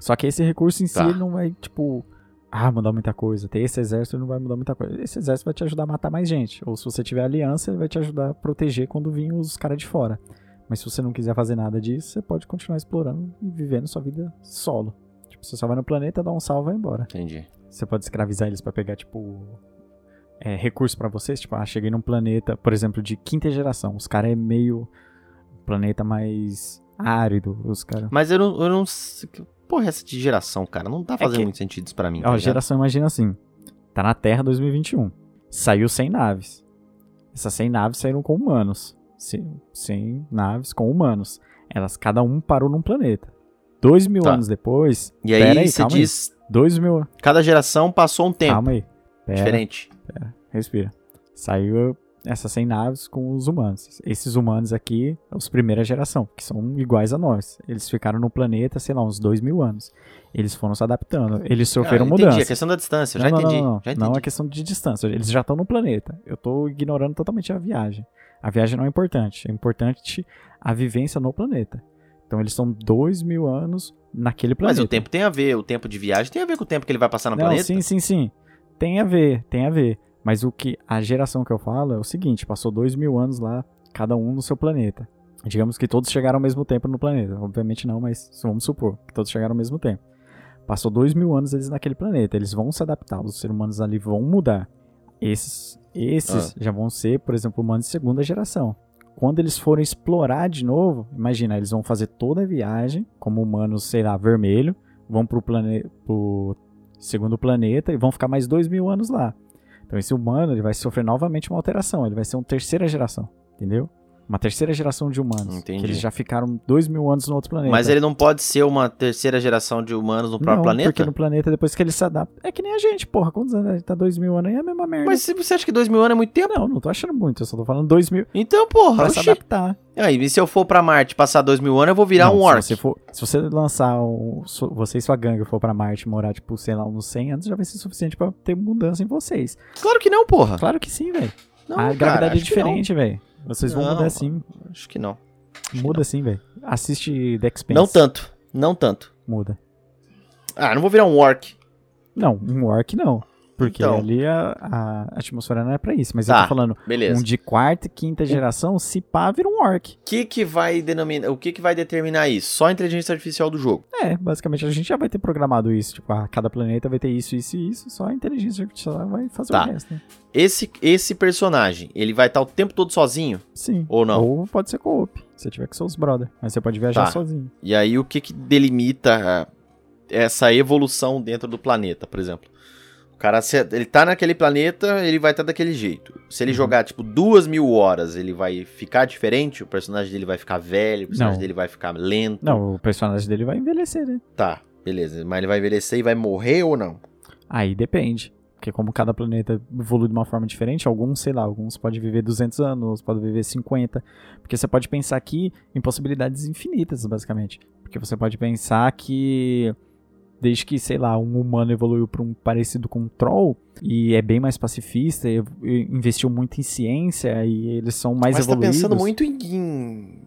Só que esse recurso em si Tá. ele não vai, tipo, ah, mudar muita coisa. Ter esse exército não vai mudar muita coisa. Esse exército vai te ajudar a matar mais gente. Ou se você tiver aliança, ele vai te ajudar a proteger quando vir os caras de fora. Mas se você não quiser fazer nada disso, você pode continuar explorando e vivendo sua vida solo. Tipo, você só vai no planeta, dá um salve e vai embora. Entendi. Você pode escravizar eles pra pegar, tipo, é, recurso pra vocês. Tipo, ah, cheguei num planeta, por exemplo, de quinta geração. Os caras é meio planeta mais árido. Os caras. Mas eu não, eu não Porra, essa de geração, cara, não tá fazendo que- muito sentido isso pra mim. tá Ó, ligado? geração imagina assim. Tá na Terra 2021. Saiu 100 naves. Essas 100 naves saíram com humanos. 100, 100 naves com humanos. Elas, cada um parou num planeta. Dois mil Tá. anos depois. E aí Pera aí, você calma aí. diz, Dois mil. cada geração passou um tempo Calma aí. Pera, diferente. respira. Saiu essas 100 naves com os humanos. Esses humanos aqui, os primeira geração, que são iguais a nós. Eles ficaram no planeta, sei lá, uns dois mil anos. Eles foram se adaptando. Eles sofreram ah, entendi, a mudanças. questão da distância, Não, já não, entendi. Não, não, já não entendi. é questão de distância. Eles já estão no planeta. Eu tô ignorando totalmente a viagem. A viagem não é importante. É importante a vivência no planeta. Então eles são dois mil anos naquele planeta. Mas o tempo tem a ver, o tempo de viagem tem a ver com o tempo que ele vai passar no não, planeta. sim, sim, sim. Tem a ver, tem a ver. Mas o que a geração que eu falo é o seguinte: passou dois mil anos lá, cada um no seu planeta. Digamos que todos chegaram ao mesmo tempo no planeta. Obviamente não, mas vamos supor que todos chegaram ao mesmo tempo. Passou dois mil anos eles naquele planeta. Eles vão se adaptar. Os seres humanos ali vão mudar. Esses, esses já vão ser, por exemplo, humanos de segunda geração. Quando eles forem explorar de novo, imagina, eles vão fazer toda a viagem como humanos, sei lá, vermelho, vão pro, plane pro segundo planeta e vão ficar mais dois mil anos lá. Então esse humano ele vai sofrer novamente uma alteração. Ele vai ser uma terceira geração, entendeu? Uma terceira geração de humanos. Entendi. Que eles já ficaram dois mil anos no outro planeta. Mas ele não pode ser uma terceira geração de humanos no próprio não, planeta? porque no planeta, depois que ele se adapta... É que nem a gente, porra. Quantos anos? Tá dois mil anos aí, é a mesma merda. Mas se você acha que dois mil anos é muito tempo? Não, não tô achando muito. Eu só tô falando dois mil Então, porra, pra se oxi. adaptar. Aí, e se eu for pra Marte passar dois mil anos, eu vou virar Não, um orc. Se você, for, se você lançar, so- você e sua gangue for pra Marte morar, tipo, sei lá, uns 100 anos, já vai ser suficiente pra ter mudança em vocês. Claro que não, porra. Claro que sim, velho. Não, A cara, gravidade é diferente, velho. Vocês vão Não, mudar sim. Acho que não. Muda sim, velho. Assiste The Expanse. Não tanto. Não tanto. Muda. Ah, não vou virar um orc. Não, um orc não. Porque Então. ali a, a atmosfera não é pra isso. Mas Tá, eu tô falando, Beleza. um de quarta e quinta geração, se pá, vira um orc. O que que vai denominar, o que que vai determinar isso? Só a inteligência artificial do jogo. É, basicamente a gente já vai ter programado isso. Tipo, ah, cada planeta vai ter isso, isso e isso. Só a inteligência artificial vai fazer Tá. o resto, né? Esse esse personagem, ele vai estar o tempo todo sozinho? Sim. Ou não? Ou pode ser co-op, se tiver com seus brother. Mas você pode viajar Tá. sozinho. E aí o que que delimita ah, essa evolução dentro do planeta, por exemplo? Cara, se ele tá naquele planeta, ele vai estar daquele jeito. Se ele Uhum. jogar, tipo, duas mil horas, ele vai ficar diferente? O personagem dele vai ficar velho? O personagem Não. dele vai ficar lento? Não, o personagem dele vai envelhecer, né? Tá, beleza. Mas ele vai envelhecer e vai morrer ou não? Aí depende. Porque como cada planeta evolui de uma forma diferente, alguns, sei lá, alguns podem viver 200 anos, outros podem viver 50. Porque você pode pensar aqui em possibilidades infinitas, basicamente. Porque você pode pensar que desde que, sei lá, um humano evoluiu para um parecido com um troll e é bem mais pacifista, e e investiu muito em ciência e eles são mais Mas tá evoluídos. pensando muito em,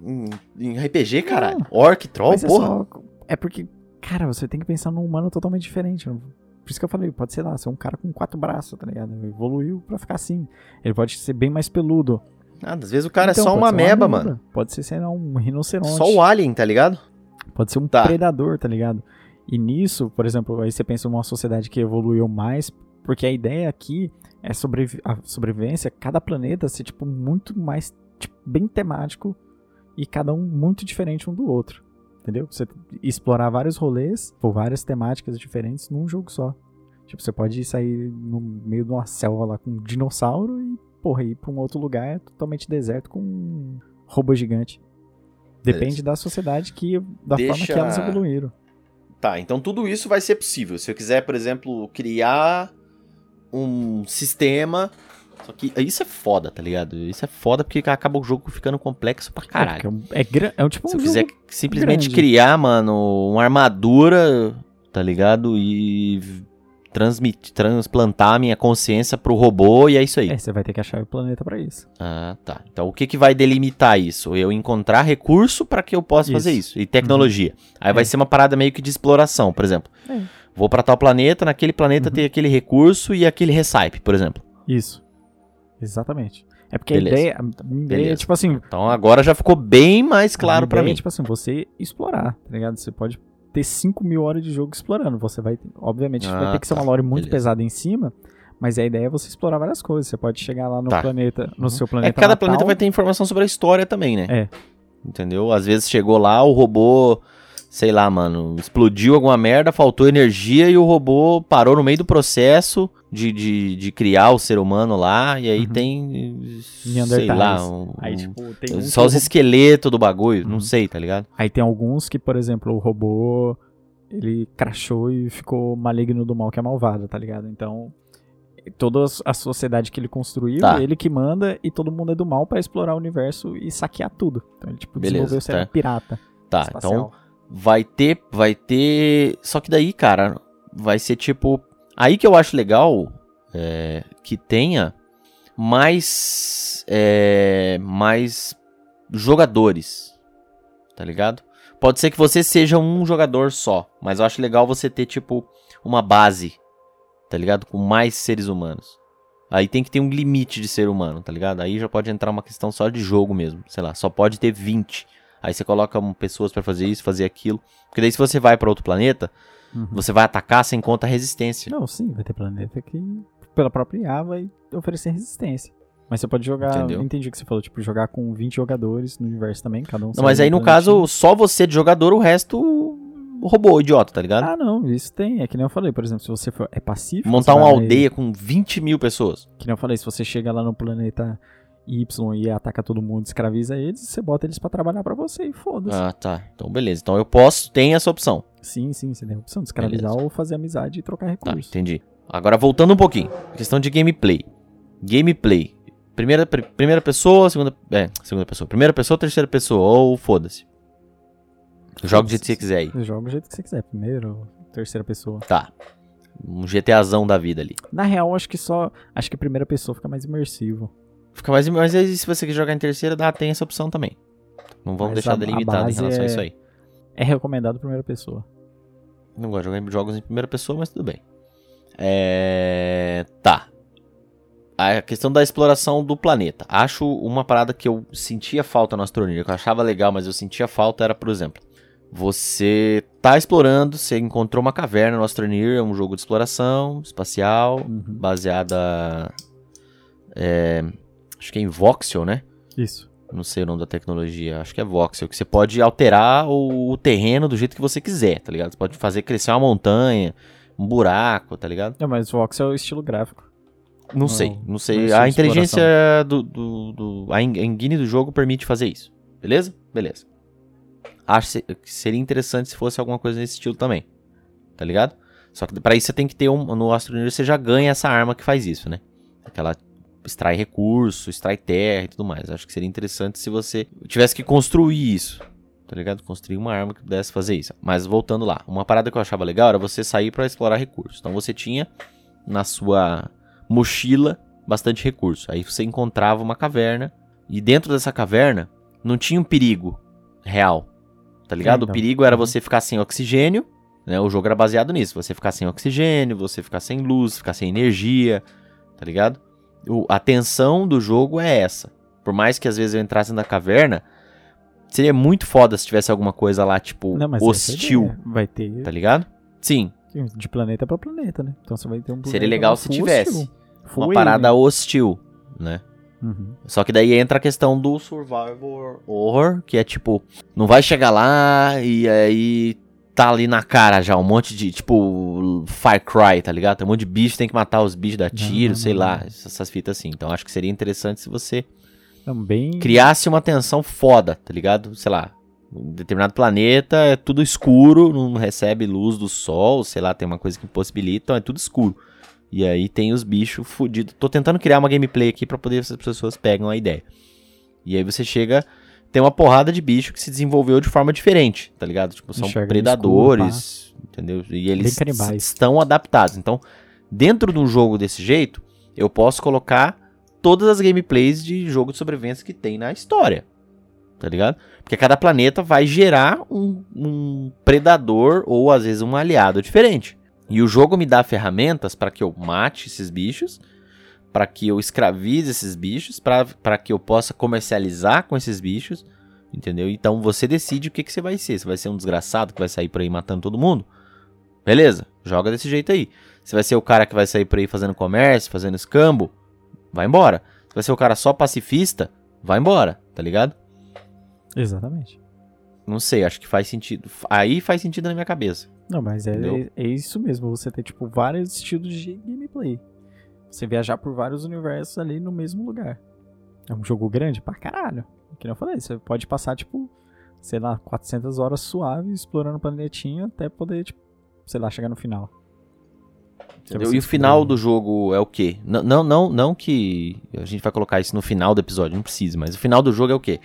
em, em RPG, caralho. Não. Orc, troll, Mas é porra. só- É porque, cara, você tem que pensar num humano totalmente diferente. Por isso que eu falei, pode ser lá, ser um cara com quatro braços, tá ligado? Evoluiu pra ficar assim. Ele pode ser bem mais peludo. Ah, às vezes o cara Então, é só uma meba, mano. Pode ser, sei lá, um rinoceronte. Só o alien, tá ligado? Pode ser um Tá. predador, tá ligado? E nisso, por exemplo, aí você pensa numa sociedade que evoluiu mais, porque a ideia aqui é sobrevi a sobrevivência, cada planeta ser, tipo, muito mais, tipo, bem temático e cada um muito diferente um do outro. Entendeu? Você explorar vários rolês por várias temáticas diferentes num jogo só. Tipo, você pode sair no meio de uma selva lá com um dinossauro e, porra, ir pra um outro lugar totalmente deserto com um robô gigante. Depende Beleza. da sociedade que. da forma que Deixa- elas evoluíram. Tá, então tudo isso vai ser possível. Se eu quiser, por exemplo, criar um sistema. Só que isso é foda, tá ligado? Isso é foda porque acaba o jogo ficando complexo pra É, caralho. é, é, gra- é um tipo Se um eu quiser simplesmente grande. criar, mano, uma armadura, tá ligado? E transmitir, transplantar a minha consciência pro robô e é isso aí. É, você vai ter que achar o planeta pra isso. Ah, tá. Então o que, que vai delimitar isso? Eu encontrar recurso pra que eu possa fazer Isso. isso. E tecnologia. Aí vai É. ser uma parada meio que de exploração, por exemplo. É. Vou pra tal planeta, naquele planeta Uhum. tem aquele recurso e aquele recipe, por exemplo. Isso. Exatamente. É porque Beleza. a ideia, a minha ideia é tipo assim, Então agora já ficou bem mais claro pra ideia mim. É, tipo assim, você explorar, tá ligado? Você pode ter 5 mil horas de jogo explorando. Você vai, obviamente, Ah, vai ter que ser tá. uma lore muito Beleza. pesada em cima, mas a ideia é você explorar várias coisas. Você pode chegar lá no Tá. planeta, no seu É planeta que cada natal, planeta vai ter informação sobre a história também, né? É. Entendeu? Às vezes chegou lá, o robô, sei lá, mano, explodiu alguma merda, faltou energia e o robô parou no meio do processo de, de, de criar o ser humano lá, e aí Uhum. tem. Sei lá. Um, Aí, tipo, tem um só os esqueletos do bagulho, não Uhum. sei, tá ligado? Aí tem alguns que, por exemplo, o robô ele crashou e ficou maligno do mal que é malvado, tá ligado? Então, toda a sociedade que ele construiu, Tá. ele que manda e todo mundo é do mal pra explorar o universo e saquear tudo. Então ele tipo Beleza, desenvolveu ser tá. pirata. Tá, espacial. então vai ter, vai ter. Só que daí, cara, vai ser tipo. Aí que eu acho legal é, que tenha mais. é, mais jogadores. Tá ligado? Pode ser que você seja um jogador só, mas eu acho legal você ter, tipo, uma base, tá ligado? Com mais seres humanos. Aí tem que ter um limite de ser humano, tá ligado? Aí já pode entrar uma questão só de jogo mesmo. Sei lá, só pode ter 20. Aí você coloca pessoas pra fazer isso, fazer aquilo. Porque daí se você vai pra outro planeta, Uhum. você vai atacar sem conta a resistência. Não, sim, vai ter planeta que pela própria IA vai oferecer resistência. Mas você pode jogar, Entendeu? eu entendi o que você falou, tipo, jogar com 20 jogadores no universo também, cada um Não, mas aí no caso, só você de jogador, o resto robô, idiota, tá ligado? Ah, não, isso tem. É que nem eu falei, por exemplo, se você for. É pacífico. Montar uma aldeia com 20 mil pessoas. Que nem eu falei, se você chega lá no planeta Y e ataca todo mundo, escraviza eles, você bota eles pra trabalhar pra você e foda-se. Ah, tá. Então beleza. Então eu posso, tem essa opção. Sim, sim, você tem a opção de escravizar Beleza. ou fazer amizade e trocar Tá, recursos. entendi. Agora voltando um pouquinho. Questão de gameplay. Gameplay. Primeira, pri- primeira pessoa, segunda. É, segunda pessoa. Primeira pessoa, terceira pessoa. Ou foda-se. Joga do jeito que você quiser aí. Joga do jeito que você quiser, primeiro, terceira pessoa. Tá. Um GTAzão da vida ali. Na real, acho que só. Acho que a primeira pessoa fica mais imersivo. Fica mais. Mas se você quer jogar em terceira, dá, tem essa opção também. Não vamos Mas deixar a- a delimitado em base relação a é- isso aí. É recomendado primeira pessoa. Não gosto de jogar jogos em primeira pessoa, mas tudo bem. É. Tá. A questão da exploração do planeta. Acho uma parada que eu sentia falta no Astroneer, que eu achava legal, mas eu sentia falta, era, por exemplo, você tá explorando, você encontrou uma caverna no Astroneer, é um jogo de exploração espacial, Uhum. baseada. é, acho que é em voxel, né? Isso. Não sei o nome da tecnologia, acho que é voxel, que você pode alterar o, o terreno do jeito que você quiser, tá ligado? Você pode fazer crescer uma montanha, um buraco, tá ligado? É, mas o Vox é o estilo gráfico. Não, Não, sei, não não sei. é a inteligência do, do, do- A en- engine do jogo permite fazer isso. Beleza? Beleza. Acho que seria interessante se fosse alguma coisa nesse estilo também. Tá ligado? Só que pra isso você tem que ter um. No Astroneer você já ganha essa arma que faz isso, né? Aquela extrai recurso, extrai terra e tudo mais. Acho que seria interessante se você tivesse que construir isso. Tá ligado? Construir uma arma que pudesse fazer isso. Mas voltando lá, uma parada que eu achava legal era você sair pra explorar recursos. Então você tinha na sua mochila bastante recurso. Aí você encontrava uma caverna e dentro dessa caverna não tinha um perigo real. Tá ligado? então. O perigo era Uhum. você ficar sem oxigênio, né? O jogo era baseado nisso, você ficar sem oxigênio, você ficar sem luz, ficar sem energia, tá ligado? O, a tensão do jogo é essa. Por mais que às vezes eu entrasse na caverna, seria muito foda se tivesse alguma coisa lá, tipo, Não, hostil, ideia. Vai ter tá ligado? Sim, de planeta pra planeta, né? Então você vai ter um seria legal se tivesse uma parada alien. hostil, né? Uhum. Só que daí entra a questão do survival horror, que é tipo, não vai chegar lá e aí tá ali na cara já um monte de, tipo, Far Cry, tá ligado? Tem um monte de bicho, tem que matar os bichos, dar tiro, não, sei não. lá, essas fitas assim. Então acho que seria interessante se você Também. criasse uma tensão foda, tá ligado? Sei lá, um determinado planeta é tudo escuro, não recebe luz do sol, sei lá, tem uma coisa que impossibilita, então é tudo escuro. E aí tem os bichos fudidos. Tô tentando criar uma gameplay aqui pra poder as pessoas pegam a ideia. E aí você chega, tem uma porrada de bicho que se desenvolveu de forma diferente, tá ligado? Tipo, são Enxerga predadores, entendeu? E eles estão adaptados. Então, dentro de um jogo desse jeito, eu posso colocar todas as gameplays de jogo de sobrevivência que tem na história. Tá ligado? Porque cada planeta vai gerar um, um predador ou às vezes um aliado diferente. E o jogo me dá ferramentas para que eu mate esses bichos, para que eu escravize esses bichos, para que eu possa comercializar com esses bichos, entendeu? Então você decide o que, que você vai ser. Você vai ser um desgraçado que vai sair por aí matando todo mundo? Beleza, joga desse jeito aí. Você vai ser o cara que vai sair por aí fazendo comércio, fazendo escambo? Vai embora. Você vai ser o cara só pacifista? Vai embora, tá ligado? Exatamente. Não sei, acho que faz sentido. Aí faz sentido na minha cabeça. Não, mas é, é, é isso mesmo. Você tem, tipo, vários estilos de gameplay. Você viajar por vários universos ali no mesmo lugar. É um jogo grande pra caralho. Que nem eu falei, você pode passar, tipo, sei lá, 400 horas suave explorando o planetinha até poder, tipo, sei lá, chegar no final. Entendeu? E o final do jogo é o quê? Não, não, não, não que a gente vai colocar isso no final do episódio, não precisa, mas o final do jogo é o quê?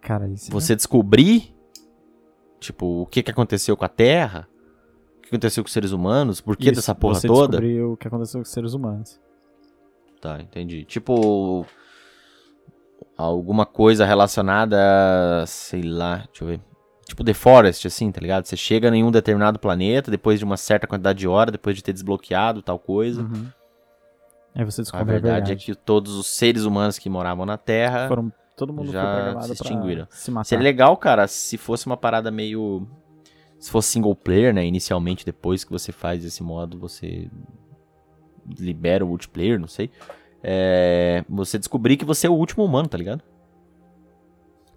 Cara, isso. Você descobrir, tipo, o que, que aconteceu com a Terra, que aconteceu com os seres humanos, por que Isso, dessa porra você toda. descobrir o que aconteceu com os seres humanos. Tá, entendi. Tipo, alguma coisa relacionada, a, sei lá, deixa eu ver. Tipo The Forest, assim, tá ligado? Você chega em um determinado planeta, depois de uma certa quantidade de hora, depois de ter desbloqueado tal coisa. Uhum. Aí você A descobre a verdade, verdade. é que todos os seres humanos que moravam na Terra Foram, todo mundo já se extinguiram. se matar. Seria legal, cara, se fosse uma parada meio. Se fosse single player, né? Inicialmente, depois que você faz esse modo, você libera o multiplayer, não sei. É, Você descobrir que você é o último humano, tá ligado?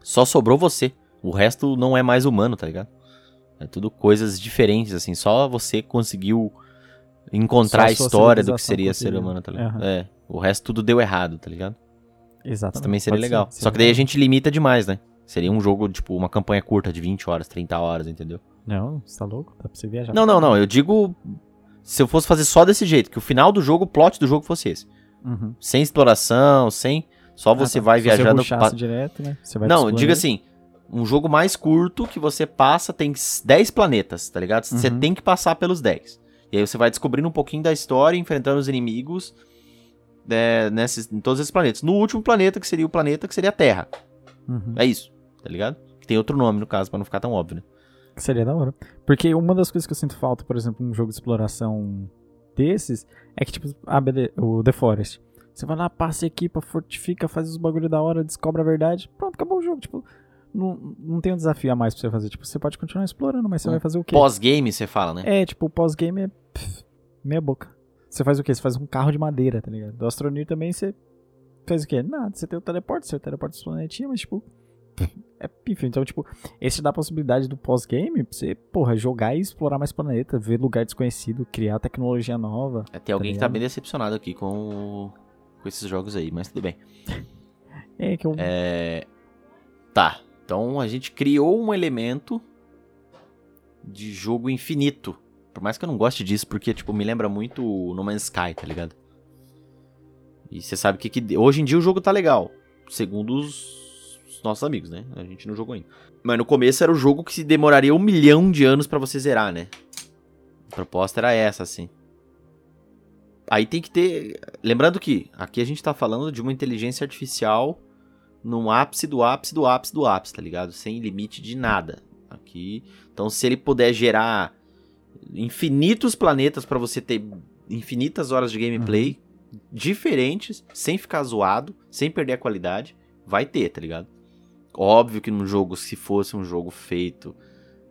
Só sobrou você. O resto não é mais humano, tá ligado? É tudo coisas diferentes, assim. Só você conseguiu encontrar a história do que seria ser humano, tá ligado? Aham. É. O resto tudo deu errado, tá ligado? Exatamente. Isso também seria Pode ser, legal. seria Só que daí a gente limita demais, né? Seria um jogo, tipo, uma campanha curta de 20 horas, 30 horas, entendeu? Não, você tá louco? Dá pra você viajar. Não, não, não. Eu digo. Se eu fosse fazer só desse jeito, que o final do jogo, o plot do jogo fosse esse. Uhum. Sem exploração, sem. Só você Ah, tá. vai Se viajando. Você pa- direto, né? Você vai Não, diga assim. Um jogo mais curto que você passa, tem 10 planetas, tá ligado? Você Uhum. tem que passar pelos 10. E aí você vai descobrindo um pouquinho da história, enfrentando os inimigos é, nesses, em todos esses planetas. No último planeta, que seria o planeta, que seria a Terra. Uhum. É isso, tá ligado? Tem outro nome, no caso, pra não ficar tão óbvio, né? Seria da hora. Porque uma das coisas que eu sinto falta, por exemplo, num jogo de exploração desses, é que, tipo, ah, beleza, o The Forest. Você vai lá, passa a equipa, fortifica, faz os bagulho da hora, descobre a verdade, pronto, acabou o jogo. Tipo, não, não tem um desafio a mais pra você fazer. Tipo, você pode continuar explorando, mas você Um vai fazer o quê? Pós-game, você fala, né? É, tipo, o pós-game é pff, meia boca. Você faz o quê? Você faz um carro de madeira, tá ligado? Do Astronir também você faz o quê? Nada. Você tem o teleporte, você teleporta os planetinhas, mas tipo. É pífio. Então, tipo, esse dá a possibilidade do pós-game pra você, porra, jogar e explorar mais planeta, ver lugar desconhecido, criar tecnologia nova. É, Tem alguém que tá bem decepcionado aqui com, com esses jogos aí, mas tudo bem. É que eu. É... Tá, então a gente criou um elemento de jogo infinito. Por mais que eu não goste disso, porque, tipo, me lembra muito o No Man's Sky, tá ligado? E você sabe que, que hoje em dia o jogo tá legal, segundo os, os nossos amigos, né? A gente não jogou ainda. Mas no começo era o jogo que se demoraria um milhão de anos pra você zerar, né? A proposta era essa, assim. Aí tem que ter. Lembrando que aqui a gente tá falando de uma inteligência artificial no ápice do ápice do ápice do ápice, tá ligado? Sem limite de nada. Aqui. Então, se ele puder gerar infinitos planetas pra você ter infinitas horas de gameplay diferentes, sem ficar zoado, sem perder a qualidade, vai ter, tá ligado? Óbvio que num jogo, se fosse um jogo feito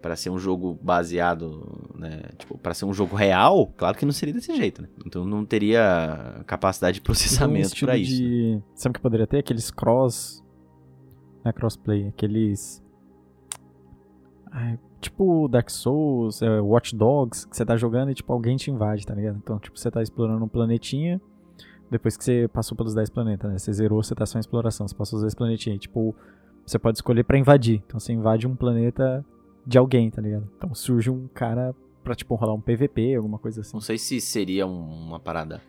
pra ser um jogo baseado, né, tipo, para ser um jogo real, claro que não seria desse jeito, né? Então não teria capacidade de um processamento estilo pra isso. né? de. Sabe o que poderia ter? Aqueles cross. Não é crossplay, aqueles. Ai, tipo Dark Souls, é, Watch Dogs, que você tá jogando e tipo alguém te invade, tá ligado? Então, tipo, você tá explorando um planetinha, depois que você passou pelos 10 planetas, né? Você zerou, você tá só em exploração, você passou os 10 planetinhas. E, tipo, você pode escolher pra invadir. Então você invade um planeta de alguém, tá ligado? Então surge um cara pra, tipo, rolar um PVP, alguma coisa assim. Não sei se seria um- uma parada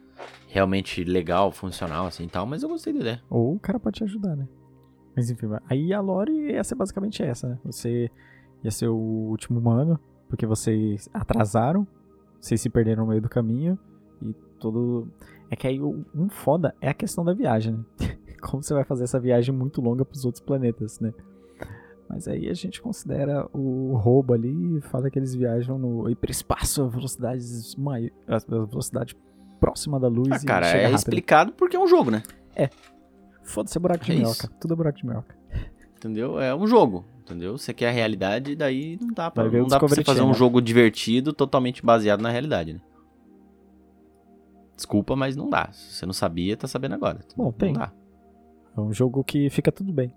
realmente legal, funcional assim e tal, mas eu gostei da ideia. Ou o cara pode te ajudar, né? Mas enfim, aí a lore ia ser basicamente essa, né? Você ia ser o último humano, porque vocês atrasaram, vocês se perderam no meio do caminho, e todo. É que aí o- um foda é a questão da viagem, né? Como você vai fazer essa viagem muito longa pros outros planetas, né? Mas aí a gente considera o roubo ali e fala que eles viajam no hiperespaço a velocidades mai... a velocidade próxima da luz Ah, cara, é rápido. explicado porque é um jogo, né? Foda-se, é buraco de É minhoca. isso. Tudo é buraco de minhoca. Entendeu? É um jogo, entendeu? Você quer a realidade, daí não dá pra, não dá pra você fazer um jogo divertido totalmente baseado na realidade, né? Desculpa, mas não dá. Se você não sabia, tá sabendo agora. Bom, não tem. dá. É um jogo que fica tudo bem.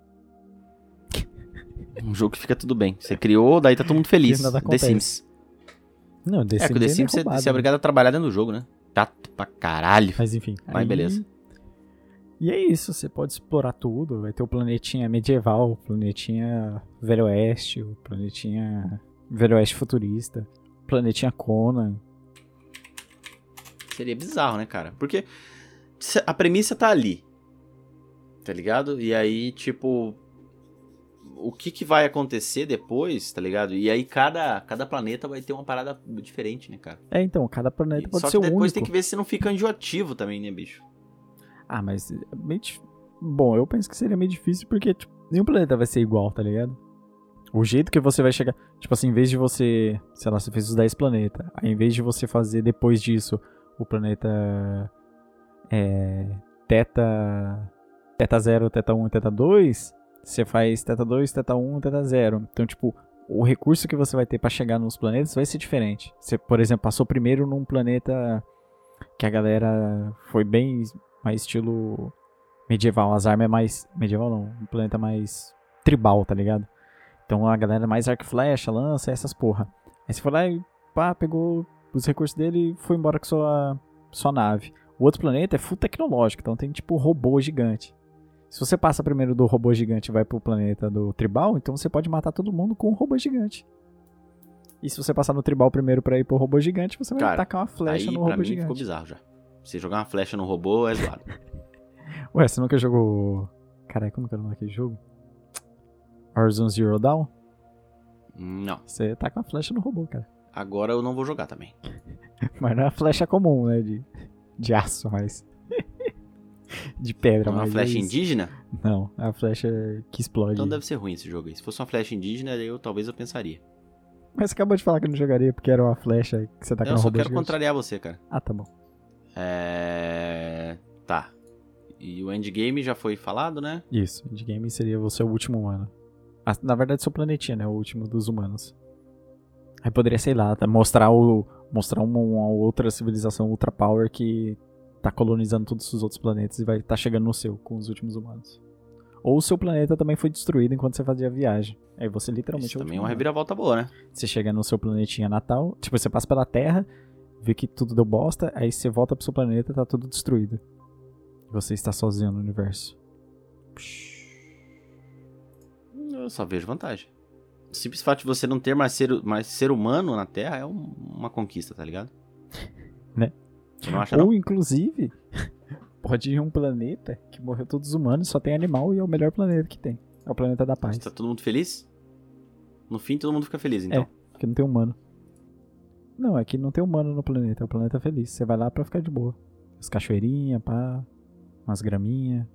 Um jogo que fica tudo bem. Você criou, daí tá todo mundo feliz. nada The. Sims. Não, The É, que o Sims The é Sims você, é né? obrigado a trabalhar dentro do jogo, né? Tá, pra caralho. Mas enfim. Mas aí- beleza. E é isso, você pode explorar tudo. Vai ter o planetinha medieval, o planetinha Velho Oeste, o planetinha Velho Oeste futurista, o planetinha Conan. Seria bizarro, né, cara? Porque a premissa tá ali. Tá ligado? E aí, tipo. O que, que vai acontecer depois, tá ligado? E aí cada, cada planeta vai ter uma parada diferente, né, cara? É, então, cada planeta E- pode Só ser que depois único. tem que ver se não fica enjoativo também, né, bicho? Ah, mas meio Bom, eu penso que seria meio difícil porque tipo, nenhum planeta vai ser igual, tá ligado? O jeito que você vai chegar. Tipo assim, em vez de você. Sei lá, você fez os 10 planetas. Aí em vez de você fazer depois disso o planeta. É. Teta. Teta 0, Teta 1 e Teta 2. Você faz Teta 2, Teta 1 Teta 0. Então, tipo. O recurso que você vai ter pra chegar nos planetas vai ser diferente. Você, por exemplo, passou primeiro num planeta que a galera foi bem mais estilo medieval. As armas é mais. Medieval não, um planeta mais tribal, tá ligado? Então a galera é mais arco flecha, lança, essas porra. Aí você foi lá e pá, pegou os recursos dele e foi embora com sua, sua nave. O outro planeta é full tecnológico, então tem tipo robô gigante. Se você passa primeiro do robô gigante e vai pro planeta do tribal, então você pode matar todo mundo com um robô gigante. E se você passar no tribal primeiro pra ir pro robô gigante, você vai Cara, tacar uma flecha aí no robô mim gigante. ficou bizarro já. Você jogar uma flecha no robô é zoado. Ué, você nunca jogou. Caralho, como que é o nome daquele jogo? Horizon Zero Dawn? não. Você taca uma flecha no robô, cara. Agora eu não vou jogar também. Mas não é uma flecha comum, né? De, de aço, mas. De pedra, Uma mas. flecha é indígena? Não, é uma flecha que explode. Então deve ser ruim esse jogo aí. Se fosse uma flecha indígena, eu talvez eu pensaria. Mas você acabou de falar que não jogaria porque era uma flecha que você taca eu no só quero gigante. contrariar você, cara. Ah, tá bom. É. Tá. E o endgame já foi falado, né? Isso, de game seria você o último humano. Ah, na verdade, seu planetinha, né? O último dos humanos. Aí poderia, sei lá, tá- mostrar o mostrar uma, uma outra civilização ultra power que tá colonizando todos os outros planetas e vai estar chegando no seu com os últimos humanos. Ou o seu planeta também foi destruído enquanto você fazia a viagem. Aí você literalmente Isso é também é uma reviravolta boa, né? Você chega no seu planetinha natal, tipo, você passa pela Terra, vê que tudo deu bosta, aí você volta pro seu planeta tá tudo destruído. Você está sozinho no universo. Eu só vejo vantagem. O simples fato de você não ter mais ser, mais ser humano na Terra é um- uma conquista, tá ligado? Né? Acha? Ou, inclusive, pode ir um planeta que morreu todos os humanos, só tem animal e é o melhor planeta que tem. É o planeta da paz. Tá todo mundo feliz? No fim, todo mundo fica feliz, então. Porque não tem humano. Não, é que não tem humano no planeta, é o planeta feliz. Você vai lá pra ficar de boa. As cachoeirinhas, pá, umas graminhas,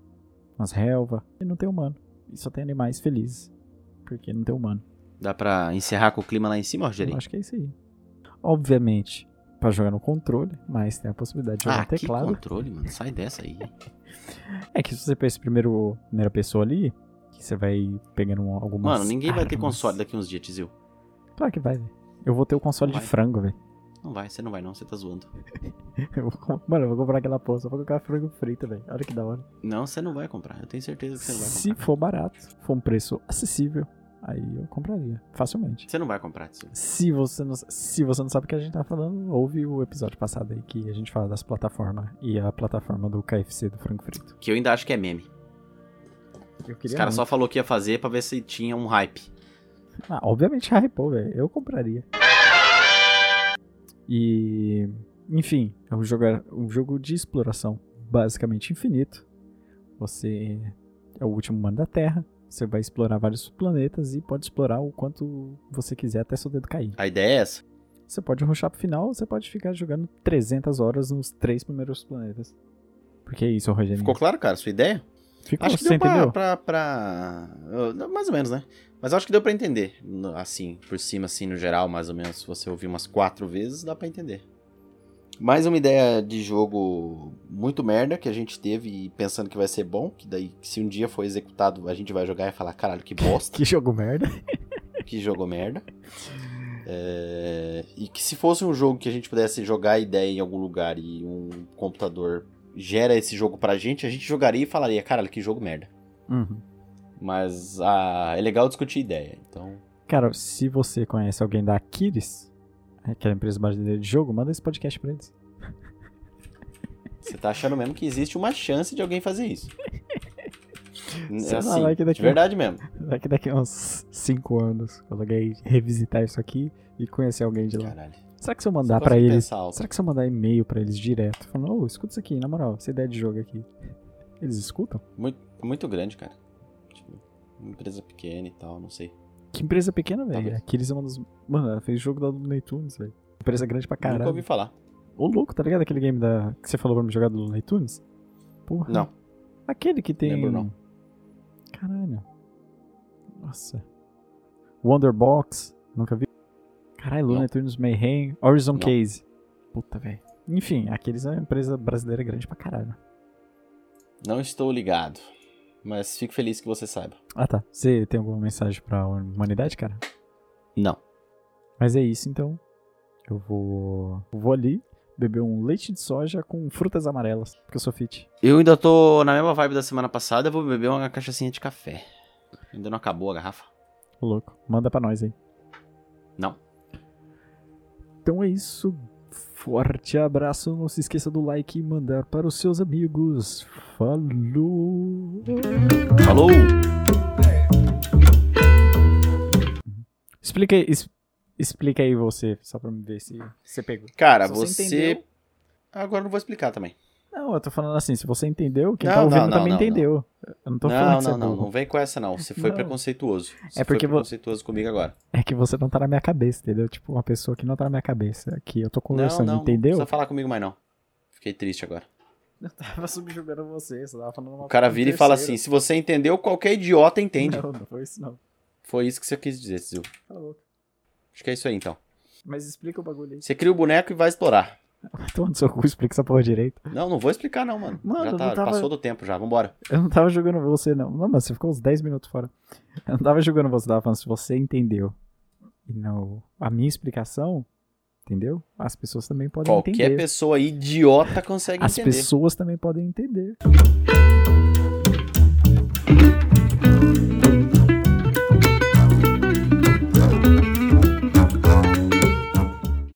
umas relvas. E não tem humano. E só tem animais felizes. Porque não tem humano. Dá pra encerrar com o clima lá em cima, Rogerinho? acho que é isso aí. Obviamente, pra jogar no controle, mas tem a possibilidade de jogar Ah, no que teclado. controle, mano. Sai dessa aí. É que se você pensa primeiro primeira pessoa ali, que você vai pegando um- algumas Mano, ninguém vai ter armas. console daqui uns dias, Tizil. Claro que vai, velho. Eu vou ter o console Não de vai. frango, velho. Não vai, você não vai não, você tá zoando. Eu vou Mano, eu vou comprar aquela porra, só vou colocar frango frito, velho. Olha que da hora. Não, você não vai comprar. Eu tenho certeza que você não vai Se comprar. for barato, for um preço acessível, aí eu compraria, facilmente. Você não vai comprar, Tizil. Se você não, se você não sabe o que a gente tá falando, ouve o episódio passado aí que a gente fala das plataformas e a plataforma do KFC do frango frito. Que eu ainda acho que é meme. Eu Os queria caras só falou que ia fazer pra ver se tinha um hype. Ah, obviamente hypou, velho. Eu compraria. E. Enfim, é um jogo, um jogo de exploração basicamente infinito. Você é o último humano da Terra. Você vai explorar vários planetas e pode explorar o quanto você quiser até seu dedo cair. A ideia é essa. Você pode rushar pro final, você pode ficar jogando 300 horas nos três primeiros planetas. Porque é isso, Rogério. Ficou claro, cara, sua ideia? Ficou, Acho que você deu pra, entendeu? pra, pra- Mais ou menos, né? Mas acho que deu pra entender. Assim, por cima, assim, no geral, mais ou menos. Se você ouvir umas quatro vezes, dá pra entender. Mais uma ideia de jogo muito merda que a gente teve e pensando que vai ser bom. Que daí, se um dia for executado, a gente vai jogar e falar: caralho, que bosta, Que jogo merda. que jogo merda. É, E que se fosse um jogo que a gente pudesse jogar a ideia em algum lugar e um computador gera esse jogo pra gente, a gente jogaria e falaria: caralho, que jogo merda. Uhum. Mas ah, é legal discutir ideia. Então, Cara, se você conhece alguém da Aquiles, aquela empresa brasileira de jogo, manda esse podcast pra eles. Você tá achando mesmo que existe uma chance de alguém fazer isso. Sei lá, assim, que daqui- de verdade mesmo. Daqui daqui uns 5 anos, quando alguém revisitar isso aqui e conhecer alguém de lá. Caralho. Será que se eu Você mandar consegue eles. Será que se eu mandar e-mail pra eles direto, falando, ô, escuta isso aqui, na moral, essa ideia de jogo aqui. Eles escutam? Muito, muito grande, cara. Tipo, uma empresa pequena e tal, não sei. Que empresa pequena, velho. Talvez. Aqui eles é uma das. Mano, ela fez jogo da Looney Tunes, velho. Empresa grande pra Nunca ouvi caralho. falar. Ô, louco, tá ligado aquele game da. que você falou pra me jogar do Looney Tunes? Porra. Não. Aquele que tem. Lembro não. Caralho. Nossa. Wonderbox. Nunca vi. Caralho. Looney Tunes Mayhem. Horizon Não. Case. Puta, velho. Enfim, aqueles é uma empresa brasileira grande pra caralho. Não estou ligado. Mas fico feliz que você saiba. Ah, tá. Você tem alguma mensagem pra humanidade, cara? Não. Mas é isso, então. Eu vou. eu vou ali beber um leite de soja com frutas amarelas, porque eu sou fit. Eu ainda tô na mesma vibe da semana passada, eu vou beber uma cachaçinha de café. Ainda não acabou a garrafa? Ô, louco. Manda pra nós aí. Não. Então é isso. Forte abraço. Não se esqueça do like e mandar para os seus amigos. Falou! Falou! Explica aí, es- explica aí você, só pra me ver se você pegou. Cara, Se você. entendeu- Agora eu não vou explicar também. Não, eu tô falando assim, se você entendeu, quem Não, tá ouvindo não, não, também não, entendeu. Eu não tô falando não, não, é não, não vem com essa não. Você foi Não. preconceituoso. Você É porque foi vo- preconceituoso comigo agora. É que você não tá na minha cabeça, entendeu? Tipo, uma pessoa que não tá na minha cabeça. Que eu tô Não, conversando, não, não entendeu? precisa falar comigo mais não. Fiquei triste agora. Eu tava subjugando você, você tava falando uma O cara vira e fala assim: se você entendeu, qualquer idiota entende. Não, não foi isso não. Foi isso que você quis dizer, Zil. Tá louco. Acho que é isso aí então. Mas explica o bagulho aí. Você cria o boneco e vai explorar. No seu cu, explica essa porra direito. Não, não vou explicar não, mano. Mano, já tá, tava- passou do tempo já, vambora. Eu não tava jogando você, não. Não, mas você ficou uns 10 minutos fora. Eu não tava jogando você, tava falando se você entendeu. E não. A minha explicação, entendeu? As pessoas também podem Qualquer entender. pessoa idiota consegue As entender. pessoas também podem entender.